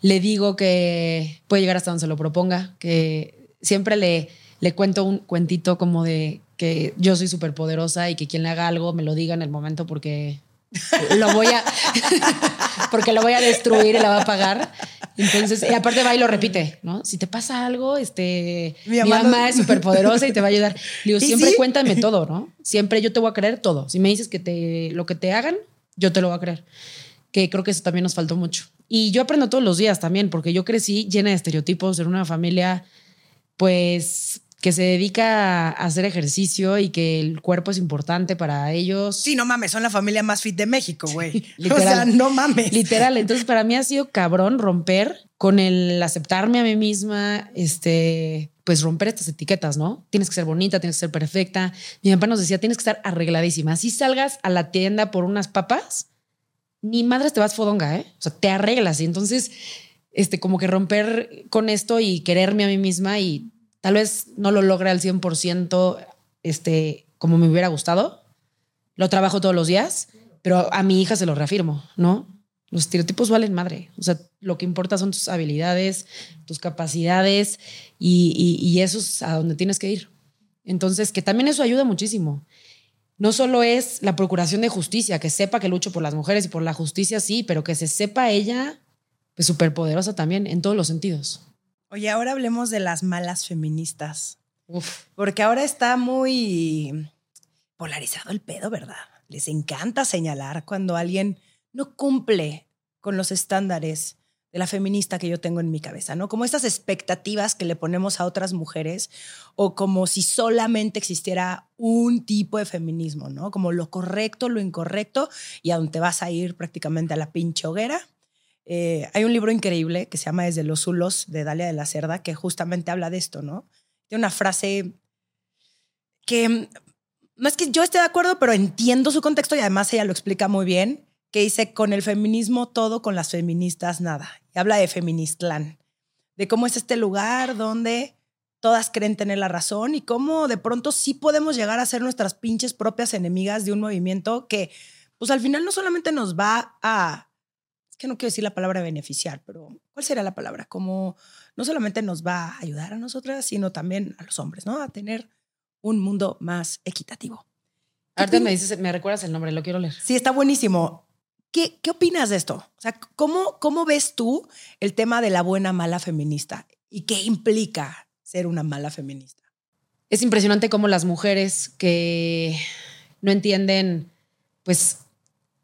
le digo que puede llegar hasta donde se lo proponga, que siempre le, le cuento un cuentito como de que yo soy súper poderosa y que quien le haga algo me lo diga en el momento porque lo voy a <laughs> porque lo voy a destruir y la va a pagar. Entonces, y aparte va y lo repite, ¿no? Si te pasa algo, este, Mi mi mamá no- es súper poderosa y te va a ayudar. Le digo, <laughs> ¿Y siempre sí? cuéntame todo, ¿no? <laughs> Siempre yo te voy a creer todo. Si me dices que te, lo que te hagan, yo te lo voy a creer que creo que eso también nos faltó mucho. Y yo aprendo todos los días también, porque yo crecí llena de estereotipos en una familia, pues, que se dedica a hacer ejercicio y que el cuerpo es importante para ellos. Sí, no mames, son la familia más fit de México, güey. <laughs> o literal. sea, no mames. Literal. Entonces, para mí ha sido cabrón romper con el aceptarme a mí misma, este, pues romper estas etiquetas, ¿no? Tienes que ser bonita, tienes que ser perfecta. Mi papá nos decía, tienes que estar arregladísima. Si salgas a la tienda por unas papas, ni madres te vas fodonga, ¿eh? O sea, te arreglas. Y entonces, este, como que romper con esto y quererme a mí misma y tal vez no lo logre al 100%, este, como me hubiera gustado. Lo trabajo todos los días, pero a mi hija se lo reafirmo, ¿no? Los estereotipos valen madre. O sea, lo que importa son tus habilidades, tus capacidades y, y, eso es a donde tienes que ir. Entonces, que también eso ayuda muchísimo. No solo es la procuración de justicia, que sepa que lucho por las mujeres y por la justicia, sí, pero que se sepa ella, pues súper poderosa también en todos los sentidos. Oye, ahora hablemos de las malas feministas. Uf. Porque ahora está muy polarizado el pedo, ¿verdad? Les encanta señalar cuando alguien no cumple con los estándares de la feminista que yo tengo en mi cabeza, ¿no? Como estas expectativas que le ponemos a otras mujeres o como si solamente existiera un tipo de feminismo, ¿no? Como lo correcto, lo incorrecto y a donde vas a ir prácticamente a la pinche hoguera. Eh, hay un libro increíble que se llama Desde los Zulos de Dalia de la Cerda que justamente habla de esto, ¿no? Tiene una frase que no es que yo esté de acuerdo, pero entiendo su contexto y además ella lo explica muy bien, que dice, con el feminismo todo, con las feministas nada. Y habla de Feministlán, de cómo es este lugar donde todas creen tener la razón y cómo de pronto sí podemos llegar a ser nuestras pinches propias enemigas de un movimiento que, pues al final no solamente nos va a, que no quiero decir la palabra beneficiar, pero ¿cuál sería la palabra? Como no solamente nos va a ayudar a nosotras, sino también a los hombres, ¿no? A tener un mundo más equitativo. Ahorita me dices, me recuerdas el nombre, lo quiero leer. Sí, está buenísimo. ¿Qué, ¿Qué opinas de esto? O sea, ¿cómo, ¿cómo ves tú el tema de la buena mala feminista? ¿Y qué implica ser una mala feminista? Es impresionante cómo las mujeres que no entienden, pues,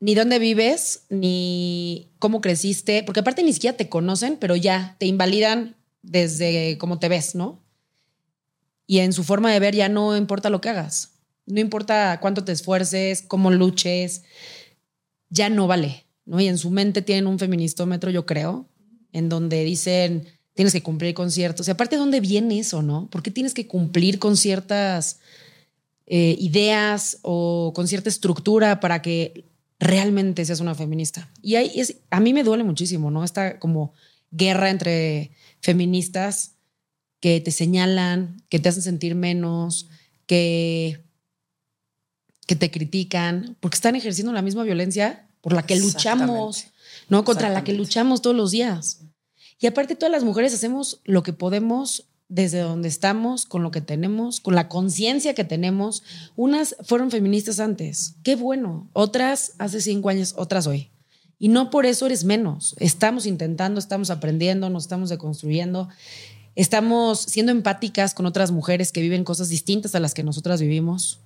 ni dónde vives, ni cómo creciste, porque aparte ni siquiera te conocen, pero ya te invalidan desde cómo te ves, ¿no? Y en su forma de ver ya no importa lo que hagas, no importa cuánto te esfuerces, cómo luches, ya no vale, ¿no? Y en su mente tienen un feministómetro, yo creo, en donde dicen, tienes que cumplir con ciertos. Y aparte, ¿de dónde viene eso, no? ¿Por qué tienes que cumplir con ciertas eh, ideas o con cierta estructura para que realmente seas una feminista? Y ahí es, a mí me duele muchísimo, ¿no? Esta como guerra entre feministas que te señalan, que te hacen sentir menos, que que te critican, porque están ejerciendo la misma violencia por la que luchamos, ¿no? Contra la que luchamos todos los días. Y aparte, todas las mujeres hacemos lo que podemos desde donde estamos, con lo que tenemos, con la conciencia que tenemos. Unas fueron feministas antes, qué bueno. Otras hace cinco años, otras hoy. Y no por eso eres menos. Estamos intentando, estamos aprendiendo, nos estamos deconstruyendo. Estamos siendo empáticas con otras mujeres que viven cosas distintas a las que nosotras vivimos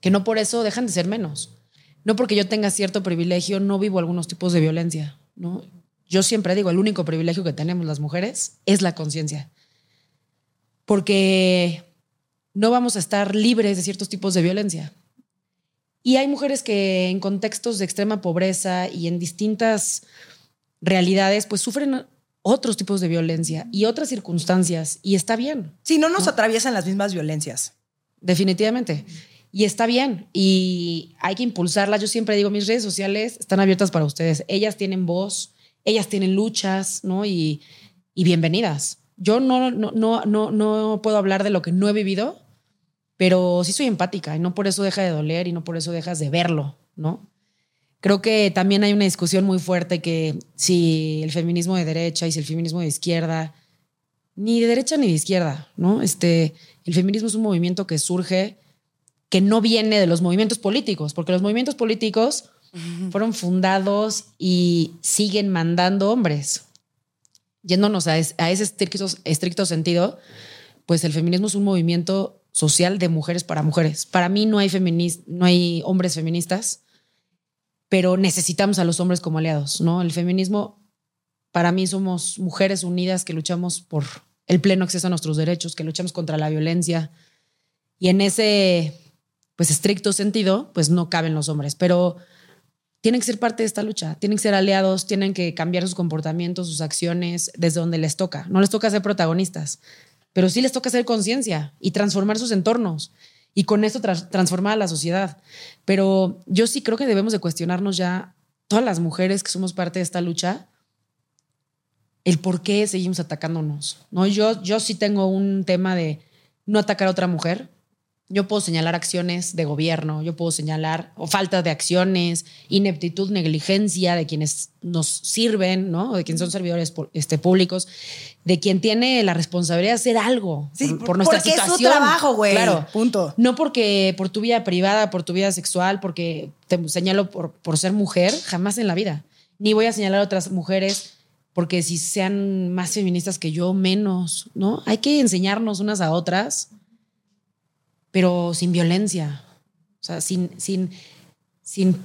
que no por eso dejan de ser menos. No porque yo tenga cierto privilegio, no vivo algunos tipos de violencia, ¿no? Yo siempre digo, el único privilegio que tenemos las mujeres es la conciencia. Porque no vamos a estar libres de ciertos tipos de violencia. Y hay mujeres que en contextos de extrema pobreza y en distintas realidades, pues sufren otros tipos de violencia y otras circunstancias, y está bien. Sí, no nos atraviesan las mismas violencias. Definitivamente. Y está bien y hay que impulsarlas. Yo siempre digo, mis redes sociales están abiertas para ustedes. Ellas tienen voz, ellas tienen luchas, ¿no? Y, y bienvenidas. Yo no, no, no, no, no puedo hablar de lo que no he vivido, pero sí soy empática y no por eso deja de doler y no por eso dejas de verlo, ¿no? Creo que también hay una discusión muy fuerte que si el feminismo de derecha y si el feminismo de izquierda, ni de derecha ni de izquierda, ¿no? Este, el feminismo es un movimiento que surge que no viene de los movimientos políticos, porque los movimientos políticos fueron fundados y siguen mandando hombres. Yéndonos a, ese estricto, sentido, pues el feminismo es un movimiento social de mujeres para mujeres. Para mí no hay, no hay hombres feministas, pero necesitamos a los hombres como aliados, ¿no? El feminismo, para mí somos mujeres unidas que luchamos por el pleno acceso a nuestros derechos, que luchamos contra la violencia. Y en ese pues estricto sentido, pues no caben los hombres, pero tienen que ser parte de esta lucha, tienen que ser aliados, tienen que cambiar sus comportamientos, sus acciones desde donde les toca. No les toca ser protagonistas, pero sí les toca hacer conciencia y transformar sus entornos y con esto transformar a la sociedad. Pero yo sí creo que debemos de cuestionarnos ya, todas las mujeres que somos parte de esta lucha, el por qué seguimos atacándonos. ¿no? Yo, yo sí tengo un tema de no atacar a otra mujer, yo puedo señalar acciones de gobierno, yo puedo señalar o falta de acciones, ineptitud, negligencia de quienes nos sirven, ¿no? De quienes son servidores este, públicos, de quien tiene la responsabilidad de hacer algo por, nuestra situación. Es su trabajo, güey. Claro. Punto. No porque por tu vida privada, por tu vida sexual, porque te señalo por, por ser mujer, jamás en la vida. Ni voy a señalar a otras mujeres porque si sean más feministas que yo, menos, ¿no? Hay que enseñarnos unas a otras pero sin violencia, o sea, sin, sin, sin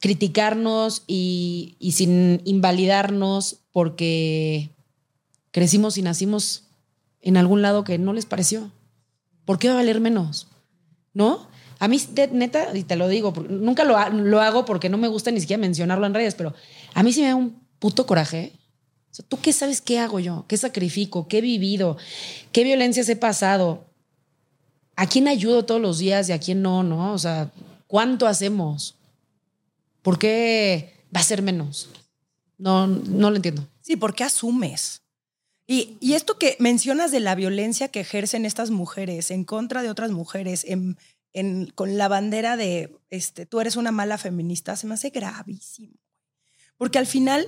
criticarnos y, y sin invalidarnos porque crecimos y nacimos en algún lado que no les pareció. ¿Por qué va a valer menos? ¿No? A mí, neta, y te lo digo, nunca lo, lo, hago porque no me gusta ni siquiera mencionarlo en redes, pero a mí sí me da un puto coraje. O sea, ¿Tú qué sabes qué hago yo? ¿Qué sacrifico? ¿Qué he vivido? ¿Qué violencias he pasado? ¿A quién ayudo todos los días y a quién no? ¿No? O sea, ¿cuánto hacemos? ¿Por qué va a ser menos? No, no lo entiendo. Sí, ¿por qué asumes? Y, y, esto que mencionas de la violencia que ejercen estas mujeres en contra de otras mujeres, en, en, con la bandera de este, tú eres una mala feminista, se me hace gravísimo. Porque al final,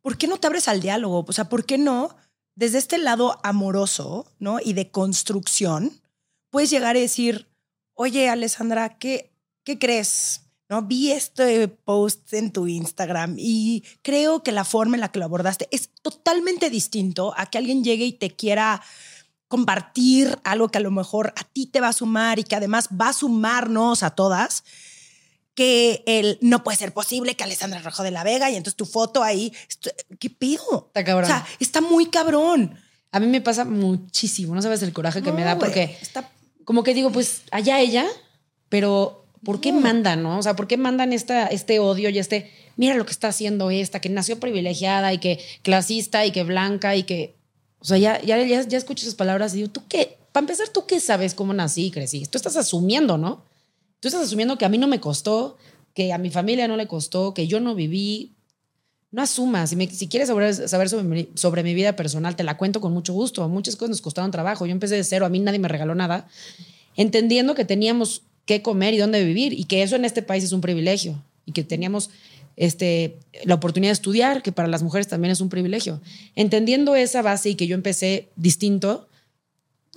¿por qué no te abres al diálogo? O sea, ¿por qué no, desde este lado amoroso ¿no? y de construcción, puedes llegar a decir, oye, Alessandra, ¿qué, qué crees? ¿no? Vi este post en tu Instagram y creo que la forma en la que lo abordaste es totalmente distinto a que alguien llegue y te quiera compartir algo que a lo mejor a ti te va a sumar y que además va a sumarnos a todas, que el no puede ser posible que Alessandra Rojo de la Vega y entonces tu foto ahí, ¿qué pido? Está cabrón. O sea, está muy cabrón. A mí me pasa muchísimo, no sabes el coraje que me da porque está... como que digo, pues allá ella, pero ¿Por qué mandan, no? O sea, ¿por qué mandan esta, este odio y este, mira lo que está haciendo esta, que nació privilegiada y que clasista y que blanca y que, o sea, ya, ya, ya, escucho esas palabras y digo, ¿tú qué? Para empezar, ¿tú qué sabes cómo nací y crecí? Tú estás asumiendo, ¿no? Tú estás asumiendo que a mí no me costó, que a mi familia no le costó, que yo no viví. No asumas. Si, quieres saber, saber sobre, mi, sobre mi vida personal, te la cuento con mucho gusto. Muchas cosas nos costaron trabajo. Yo empecé de cero, a mí nadie me regaló nada. Entendiendo que teníamos qué comer y dónde vivir y que eso en este país es un privilegio y que teníamos este, la oportunidad de estudiar, que para las mujeres también es un privilegio. Entendiendo esa base y que yo empecé distinto,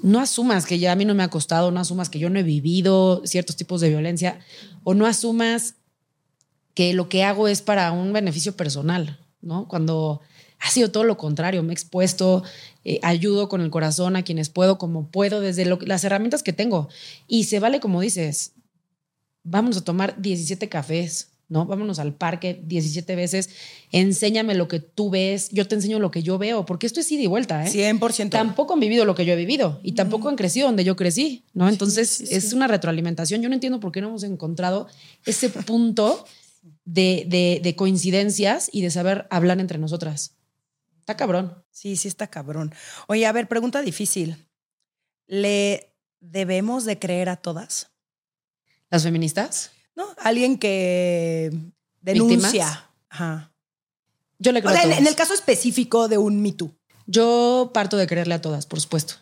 no asumas que ya a mí no me ha costado, no asumas que yo no he vivido ciertos tipos de violencia o no asumas que lo que hago es para un beneficio personal, ¿no? Cuando ha sido todo lo contrario. Me he expuesto, eh, ayudo con el corazón a quienes puedo, como puedo, desde las herramientas que tengo. Y se vale, como dices, vámonos a tomar 17 cafés, ¿no? Vámonos al parque 17 veces, enséñame lo que tú ves, yo te enseño lo que yo veo, porque esto es ida y vuelta, ¿eh? 100%. Tampoco han vivido lo que yo he vivido y tampoco han crecido donde yo crecí, ¿no? Entonces es una retroalimentación. Yo no entiendo por qué no hemos encontrado ese punto de, de coincidencias y de saber hablar entre nosotras. Está cabrón. Sí, sí está cabrón. Oye, a ver, pregunta difícil. ¿Le debemos de creer a todas? ¿Las feministas? No, alguien que denuncia. Ajá. Yo le creo o sea, En, el caso específico de un Me Yo parto de creerle a todas, por supuesto.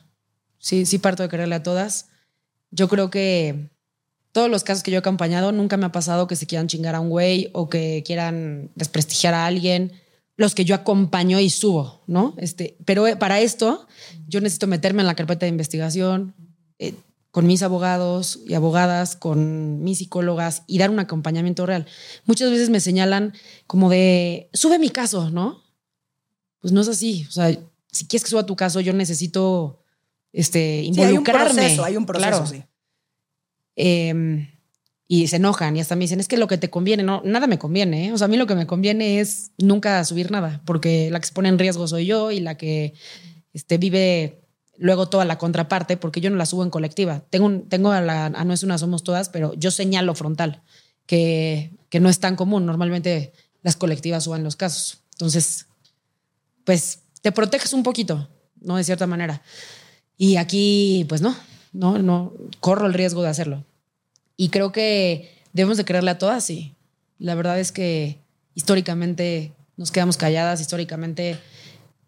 Sí, sí parto de creerle a todas. Yo creo que todos los casos que yo he acompañado nunca me ha pasado que se quieran chingar a un güey o que quieran desprestigiar a alguien los que yo acompaño y subo, ¿no? Este, pero eh, para esto yo necesito meterme en la carpeta de investigación eh, con mis abogados y abogadas, con mis psicólogas y dar un acompañamiento real. Muchas veces me señalan como de, sube mi caso, ¿no? Pues no es así. O sea, si quieres que suba tu caso, yo necesito este, involucrarme. hay un proceso, hay un proceso, sí. Eh, y se enojan y hasta me dicen, es que lo que te conviene, no, nada me conviene. ¿eh? O sea, a mí lo que me conviene es nunca subir nada, porque la que se pone en riesgo soy yo y la que este, vive luego toda la contraparte, porque yo no la subo en colectiva. Tengo, tengo a, la, No es una Somos Todas, pero yo señalo frontal, que, que no es tan común. Normalmente las colectivas suban los casos. Entonces, pues te proteges un poquito, ¿no? De cierta manera. Y aquí, pues no, no, no, corro el riesgo de hacerlo. Y creo que debemos de creerle a todas, sí. La verdad es que históricamente nos quedamos calladas, históricamente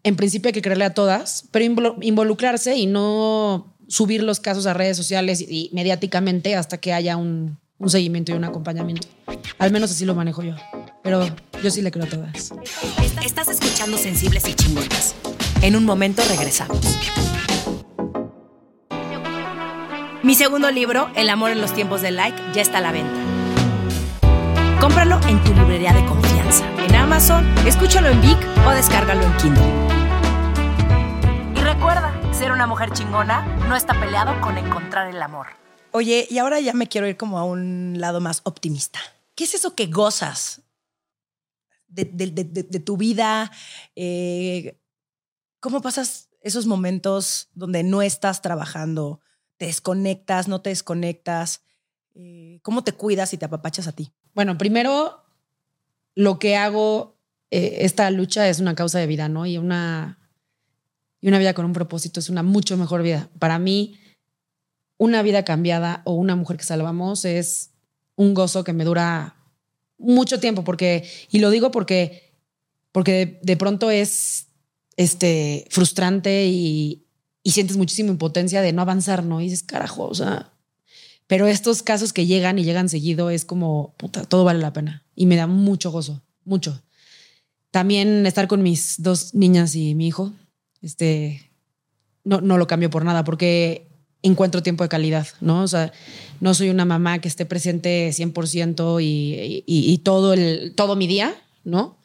en principio hay que creerle a todas, pero involucrarse y no subir los casos a redes sociales y mediáticamente hasta que haya un, seguimiento y un acompañamiento. Al menos así lo manejo yo. Pero yo sí le creo a todas. Estás escuchando Sensibles y Chingonas. En un momento regresamos. Mi segundo libro, El amor en los tiempos del like, ya está a la venta. Cómpralo en tu librería de confianza, en Amazon, escúchalo en Vic o descárgalo en Kindle. Y recuerda, ser una mujer chingona no está peleado con encontrar el amor. Oye, y ahora ya me quiero ir como a un lado más optimista. ¿qué es eso que gozas de, de- de- de- de tu vida? Eh, ¿Cómo pasas esos momentos donde no estás trabajando? ¿Te desconectas, no te desconectas? Eh, ¿Cómo te cuidas y te apapachas a ti? Bueno, primero, lo que hago, eh, esta lucha es una causa de vida, ¿no? Y una, y una vida con un propósito es una mucho mejor vida. Para mí, una vida cambiada o una mujer que salvamos es un gozo que me dura mucho tiempo, porque, y lo digo porque, porque de, de pronto es este, frustrante y, y sientes muchísima impotencia de no avanzar, ¿no? Y dices, carajo, o sea, pero estos casos que llegan y llegan seguido es como, puta, todo vale la pena. Y me da mucho gozo, mucho. También estar con mis dos niñas y mi hijo, este, no, no lo cambio por nada porque encuentro tiempo de calidad, ¿no? O sea, no soy una mamá que esté presente 100% y, y, y todo, el, todo mi día, ¿no?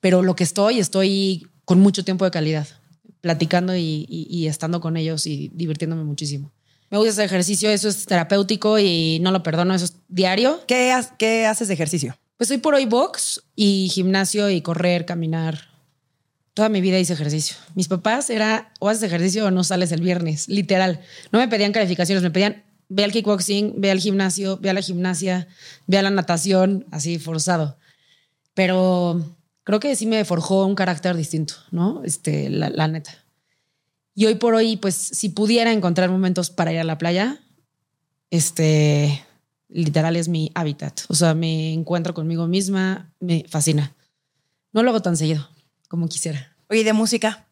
Pero lo que estoy, estoy con mucho tiempo de calidad, platicando y, y- y estando con ellos y divirtiéndome muchísimo. Me gusta hacer ejercicio, eso es terapéutico y no lo perdono, eso es diario. ¿Qué, ha- qué haces de ejercicio? Pues hoy por hoy box y gimnasio y correr, caminar. Toda mi vida hice ejercicio. Mis papás era o haces ejercicio o no sales el viernes, literal. No me pedían calificaciones, me pedían ve al kickboxing, ve al gimnasio, ve a la gimnasia, ve a la natación, así forzado. Pero creo que sí me forjó un carácter distinto, ¿no? Este, la, la neta. Y hoy por hoy, pues, si pudiera encontrar momentos para ir a la playa, este, literal es mi hábitat. O sea, me encuentro conmigo misma, me fascina. No lo hago tan seguido como quisiera. Oye, de música,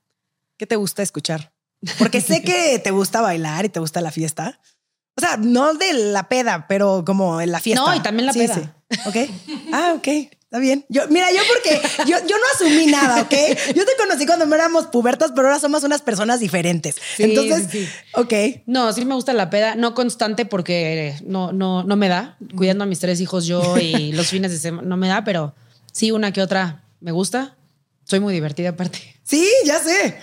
¿qué te gusta escuchar? Porque sé que <laughs> te gusta bailar y te gusta la fiesta. O sea, no de la peda, pero como en la fiesta. No, y también la Sí, peda. sí. Ok. Ah, ok. Está bien. Yo, mira, yo porque yo, yo no asumí nada, ¿ok? Yo te conocí cuando éramos pubertas, pero ahora somos unas personas diferentes. Sí, Entonces, sí, ok. No, sí me gusta la peda, no constante porque no, no, no me da. Cuidando a mis tres hijos yo y <laughs> los fines de semana no me da, pero sí una que otra me gusta. Soy muy divertida aparte. Sí, ya sé.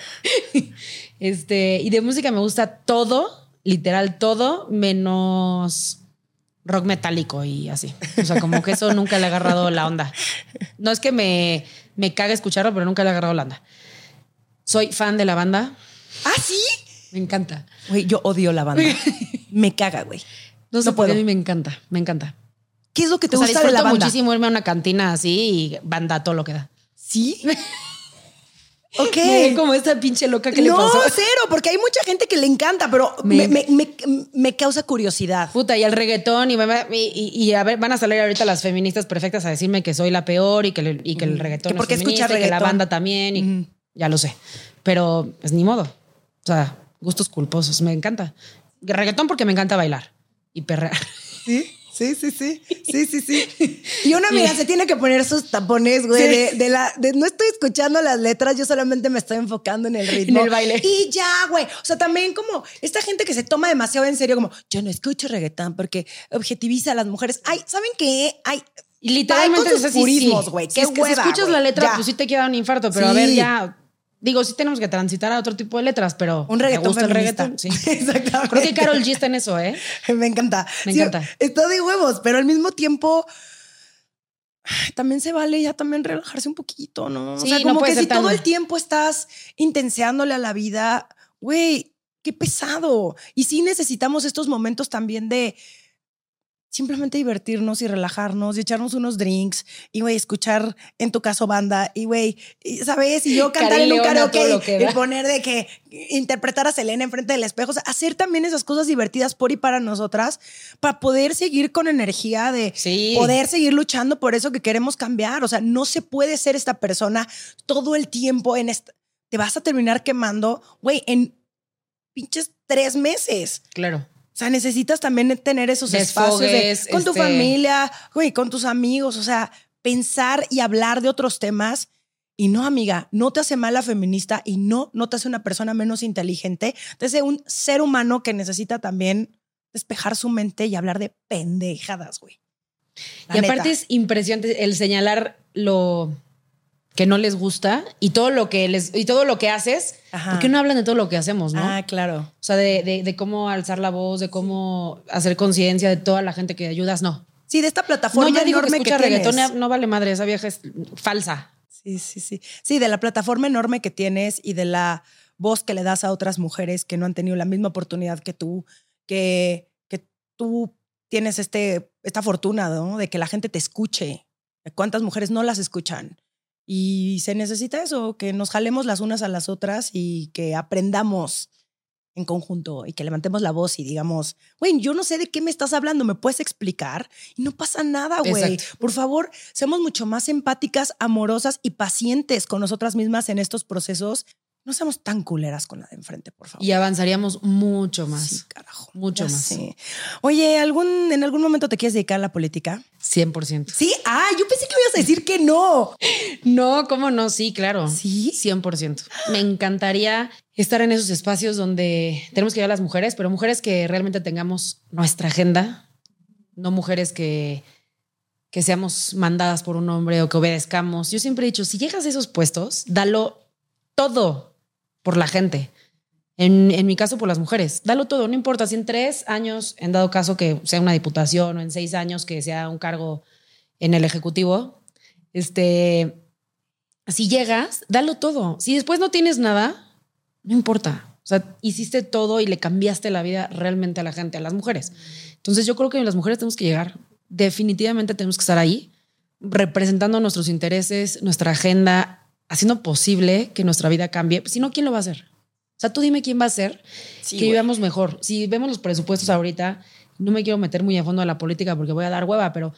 <laughs> Este, y de música me gusta todo, literal todo, menos rock metálico y así. O sea, como que eso nunca le he agarrado la onda. No es que me, me cague escucharlo, pero nunca le he agarrado la onda. Soy fan de la banda, Ah, sí. me encanta. Güey, yo odio la banda. <laughs> Me caga, güey. No sé No por qué puedo. a mí me encanta, me encanta. ¿Qué es lo que te o sea, gusta de la banda? muchísimo irme a una cantina así y banda todo lo que da. Sí. <laughs> Ok. Como esta pinche loca que le no, pasó. cero, porque hay mucha gente que le encanta, pero me, Me- me- me- causa curiosidad. Puta, y el reggaetón, y, me- y, y- a ver, van a salir ahorita las feministas perfectas a decirme que soy la peor y que, le- y que el reggaetón ¿Que es qué feminista escuchas y que la reggaetón? banda también, y ya lo sé. Pero, pues ni modo. O sea, gustos culposos, me encanta. Reggaetón porque me encanta bailar y perrear. Sí, sí, sí, sí. Sí, sí, sí. <laughs> Y una amiga se tiene que poner sus tapones, güey, Sí. de, de la. de- no estoy escuchando las letras, yo solamente me estoy enfocando en el <laughs> ritmo. En el baile. Y ya, güey. O sea, también como esta gente que se toma demasiado en serio, como yo no escucho reggaetón porque objetiviza a las mujeres. Ay, ¿saben qué? Ay. Literalmente Ay, con sus sí, purismos, sí. güey. Si Qué es que si hueva, escuchas güey. la letra, Ya. pues sí te queda un infarto. Pero a Sí. ver, ya. Digo, sí tenemos que transitar a otro tipo de letras, pero Un reggaetón me gusta feminista. el reggaetón. Sí. <laughs> Exactamente. Creo que Carol G está en eso, ¿eh? <laughs> Me encanta. Me Sí, encanta. Está de huevos, pero al mismo tiempo también se vale ya también relajarse un poquito, ¿no? Sí, o sea, como que si tan- todo el tiempo estás intenseándole a la vida, güey, qué pesado. Y sí necesitamos estos momentos también de simplemente divertirnos y relajarnos y echarnos unos drinks y, güey, escuchar en tu caso banda y, güey, y, ¿sabes? Y yo cantar en un karaoke y da. poner de que interpretar a Selena enfrente del espejo, o sea, hacer también esas cosas divertidas por y para nosotras para poder seguir con energía de Sí. poder seguir luchando por eso que queremos cambiar. O sea, no se puede ser esta persona todo el tiempo en esta. Te vas a terminar quemando, güey, en pinches tres meses. Claro. O sea, necesitas también tener esos espacios de- con tu este- familia, güey, con tus amigos. O sea, pensar y hablar de otros temas. Y no, amiga, no te hace mala feminista y no, no te hace una persona menos inteligente. Te hace un ser humano que necesita también despejar su mente y hablar de pendejadas, güey. La y aparte es impresionante el señalar lo que no les gusta y todo lo que les y todo lo que haces. Ajá. ¿Por qué no hablan de todo lo que hacemos, no? Ah, claro. O sea, de, de- de cómo alzar la voz, de cómo hacer conciencia de toda la gente que ayudas, no. Sí, de esta plataforma no, ya digo que escucha que reggaetón, tienes. no vale madre, esa vieja es falsa. Sí, sí, sí. Sí, de la plataforma enorme que tienes y de la voz que le das a otras mujeres que no han tenido la misma oportunidad que tú, que, que tú tienes este, esta fortuna, ¿no? De que la gente te escuche. ¿Cuántas mujeres no las escuchan? Y se necesita eso, que nos jalemos las unas a las otras y que aprendamos en conjunto y que levantemos la voz y digamos, güey, yo no sé de qué me estás hablando, ¿me puedes explicar? Y no pasa nada, güey. Por favor, seamos mucho más empáticas, amorosas y pacientes con nosotras mismas en estos procesos. No seamos tan culeras con la de enfrente, por favor. Y avanzaríamos mucho más. Sí, carajo. Mucho más. sé. Oye, ¿algún, ¿en algún momento te quieres dedicar a la política? 100%. Sí, ah, yo pensé que ibas a decir que no. <laughs> No, ¿cómo no? Sí, claro. ¿Sí? 100%. Me encantaría estar en esos espacios donde tenemos que llevar a las mujeres, pero mujeres que realmente tengamos nuestra agenda, no mujeres que, que seamos mandadas por un hombre o que obedezcamos. Yo siempre he dicho, si llegas a esos puestos, dalo todo por la gente. En, en mi caso, por las mujeres. Dalo todo, no importa si en tres años, en dado caso que sea una diputación o en seis años que sea un cargo en el Ejecutivo, este, si llegas, dalo todo. Si después no tienes nada, no importa. O sea, hiciste todo y le cambiaste la vida realmente a la gente, a las mujeres. Entonces yo creo que las mujeres tenemos que llegar. Definitivamente tenemos que estar ahí, representando nuestros intereses, nuestra agenda, haciendo posible que nuestra vida cambie. Si no, ¿quién lo va a hacer? O sea, tú dime quién va a hacer Sí, que vivamos mejor. Si vemos los presupuestos ahorita, no me quiero meter muy a fondo a la política porque voy a dar hueva, pero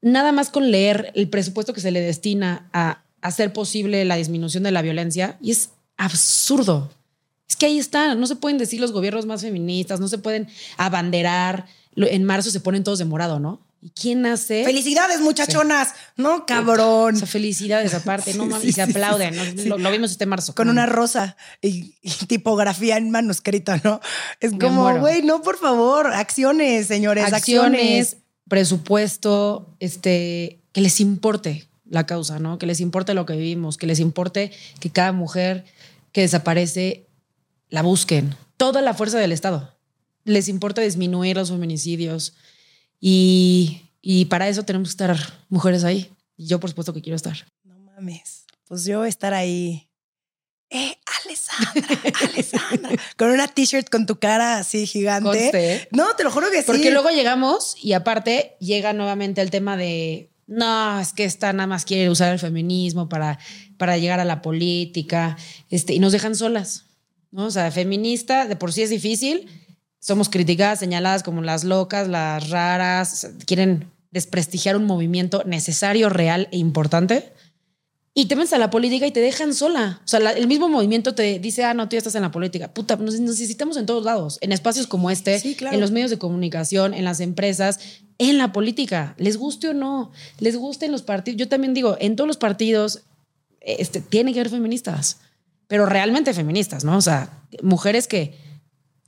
nada más con leer el presupuesto que se le destina a hacer posible la disminución de la violencia, y es absurdo. Es que ahí está, no se pueden decir los gobiernos más feministas, no se pueden abanderar. En marzo se ponen todos de morado, ¿no? ¿Y quién hace? Felicidades, muchachonas. No, cabrón. O sea, felicidades aparte, no Sí, mames, <laughs> sí, y se aplauden. Lo, lo vimos este marzo. Con una rosa y, y <laughs> tipografía en manuscrito, ¿no? Es Me como, güey, no, por favor, acciones, señores, acciones. acciones, presupuesto, este, que les importe la causa, ¿no? Que les importe lo que vivimos, que les importe que cada mujer que desaparece la busquen. Toda la fuerza del Estado. Les importa disminuir los feminicidios y, y para eso tenemos que estar mujeres ahí. Y yo, por supuesto, que quiero estar. No mames. Pues yo estar ahí. Eh, Alessandra, <laughs> Alessandra. con una t-shirt con tu cara así gigante. Conste. No, te lo juro que sí. Porque luego llegamos y aparte llega nuevamente el tema de, no, es que esta nada más quiere usar el feminismo para, para llegar a la política, este, y nos dejan solas, ¿no? O sea, feminista de por sí es difícil, somos criticadas, señaladas como las locas, las raras, quieren desprestigiar un movimiento necesario, real e importante. Y te metes a la política y te dejan sola. O sea, la- el mismo movimiento te dice, ah, no, tú ya estás en la política. Puta, nos necesitamos en todos lados. En espacios como este, Sí, claro. en los medios de comunicación, en las empresas, en la política. Les guste o no, les gusten los partidos. Yo también digo, en todos los partidos este, tiene que haber feministas, pero realmente feministas, ¿no? O sea, mujeres que,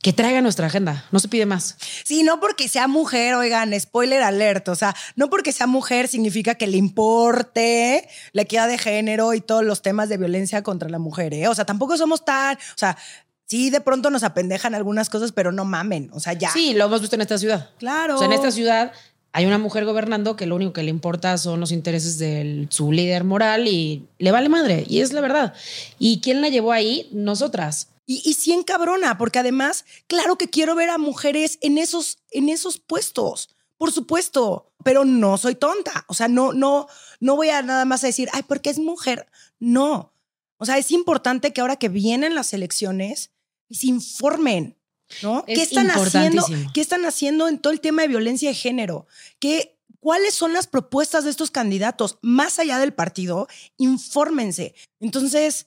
que traigan nuestra agenda. No se pide más. Sí, no porque sea mujer, oigan, spoiler alert. O sea, no porque sea mujer significa que le importe la equidad de género y todos los temas de violencia contra la mujer. ¿eh? O sea, tampoco somos tan. O sea, sí, de pronto nos apendejan algunas cosas, pero no mamen. O sea, ya. Sí, lo hemos visto en esta ciudad. Claro. O sea, en esta ciudad hay una mujer gobernando que lo único que le importa son los intereses de su líder moral y le vale madre. Y es la verdad. ¿Y quién la llevó ahí? Nosotras. Y, y sí encabrona, porque además, claro que quiero ver a mujeres en esos, en esos puestos, por supuesto, pero no soy tonta. O sea, no, no, no voy a nada más a decir, ay, porque es mujer. No. O sea, es importante que ahora que vienen las elecciones, se informen, ¿no? Es ¿Qué están haciendo? ¿Qué están haciendo en todo el tema de violencia de género? ¿Qué, ¿Cuáles son las propuestas de estos candidatos? Más allá del partido, infórmense. Entonces,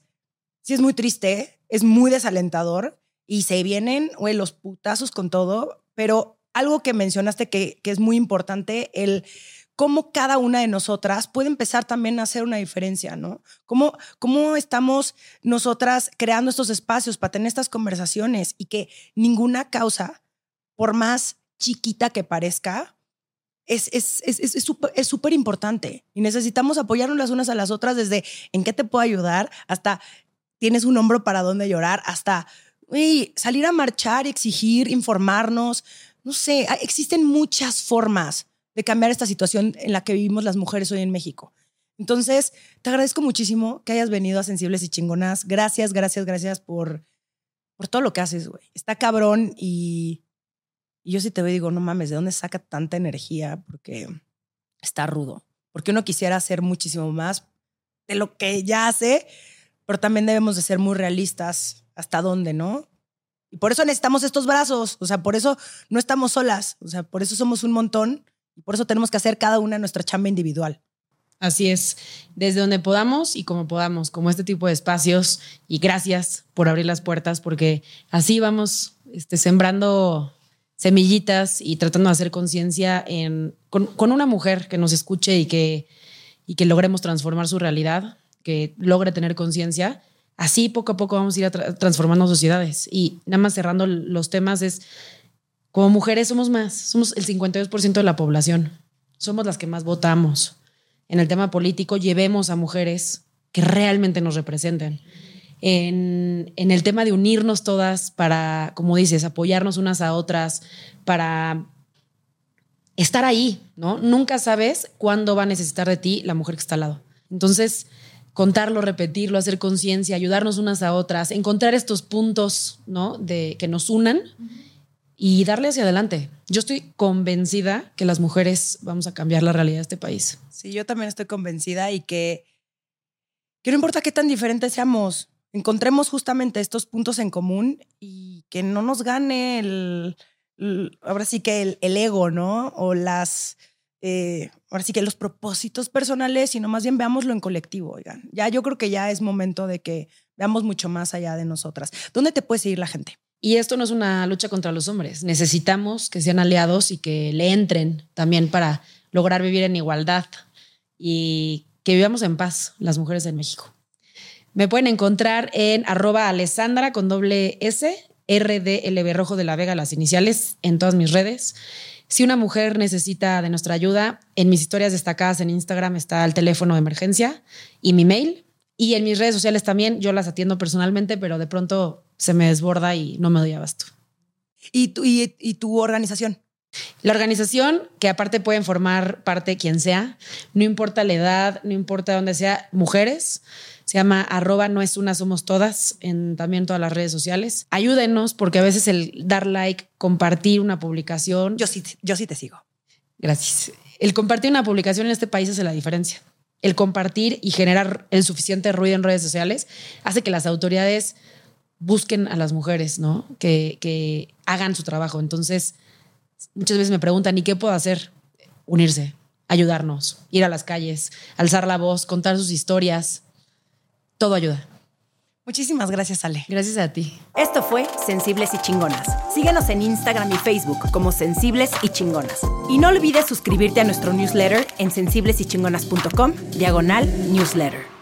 sí es muy triste, es muy desalentador y se vienen, los putazos con todo, pero algo que mencionaste que, que es muy importante, el cómo cada una de nosotras puede empezar también a hacer una diferencia, ¿no? Cómo, cómo estamos nosotras creando estos espacios para tener estas conversaciones y que ninguna causa, por más chiquita que parezca, es es es es- es súper es súper importante y necesitamos apoyarnos las unas a las otras desde en qué te puedo ayudar hasta tienes un hombro para dónde llorar hasta uy, salir a marchar, exigir, informarnos, no sé, existen muchas formas de cambiar esta situación en la que vivimos las mujeres hoy en México. Entonces, te agradezco muchísimo que hayas venido a Sensibles y Chingonas. Gracias, gracias, gracias por, por todo lo que haces, güey. Está cabrón y, y yo sí te veo y digo, no mames, ¿de dónde saca tanta energía? Porque está rudo. Porque uno quisiera hacer muchísimo más de lo que ya hace, pero también debemos de ser muy realistas hasta dónde, ¿no? Y por eso necesitamos estos brazos, o sea, por eso no estamos solas, o sea, por eso somos un montón y por eso tenemos que hacer cada una nuestra chamba individual. Así es, desde donde podamos y como podamos, como este tipo de espacios. Y gracias por abrir las puertas, porque así vamos este, sembrando semillitas y tratando de hacer conciencia con, con, una mujer que nos escuche y que, y que logremos transformar su realidad, que logre tener conciencia. Así poco a poco vamos a ir transformando sociedades. Y nada más cerrando los temas es, como mujeres somos más, somos el 52% de la población, somos las que más votamos en el tema político llevemos a mujeres que realmente nos representen. En, el tema de unirnos todas para, como dices, apoyarnos unas a otras, para estar ahí, ¿no? Nunca sabes cuándo va a necesitar de ti la mujer que está al lado. Entonces, contarlo, repetirlo, hacer conciencia, ayudarnos unas a otras, encontrar estos puntos, ¿no? De que nos unan y darle hacia adelante. Yo estoy convencida que las mujeres vamos a cambiar la realidad de este país. Sí, yo también estoy convencida y que, que no importa qué tan diferentes seamos, encontremos justamente estos puntos en común y que no nos gane el, ahora sí que el, ego, ¿no? O las, eh, ahora sí que los propósitos personales, sino más bien veámoslo en colectivo, oigan. Ya yo creo que ya es momento de que veamos mucho más allá de nosotras. ¿Dónde te puede seguir la gente? Y esto no es una lucha contra los hombres. Necesitamos que sean aliados y que le entren también para lograr vivir en igualdad y que vivamos en paz las mujeres en México. Me pueden encontrar en arroba alessandra con doble S, RDLB Rojo de la Vega, las iniciales, en todas mis redes. Si una mujer necesita de nuestra ayuda, en mis historias destacadas en Instagram está el teléfono de emergencia y mi mail. Y en mis redes sociales también, yo las atiendo personalmente, pero de pronto se me desborda y no me doy abasto. ¿Y tu, y, tu organización? La organización, que aparte pueden formar parte quien sea, no importa la edad, no importa dónde sea, mujeres, se llama arroba no es una, somos todas, en también todas las redes sociales. Ayúdenos porque a veces el dar like, compartir una publicación. Yo sí, yo sí te sigo. Gracias. El compartir una publicación en este país hace la diferencia. El compartir y generar el suficiente ruido en redes sociales hace que las autoridades busquen a las mujeres, ¿no? Que, que hagan su trabajo. Entonces, muchas veces me preguntan, ¿y qué puedo hacer? Unirse, ayudarnos, ir a las calles, alzar la voz, contar sus historias. Todo ayuda. Muchísimas gracias, Ale. Gracias a ti. Esto fue Sensibles y Chingonas. Síguenos en Instagram y Facebook como Sensibles y Chingonas. Y no olvides suscribirte a nuestro newsletter en sensiblesychingonas.com, diagonal newsletter.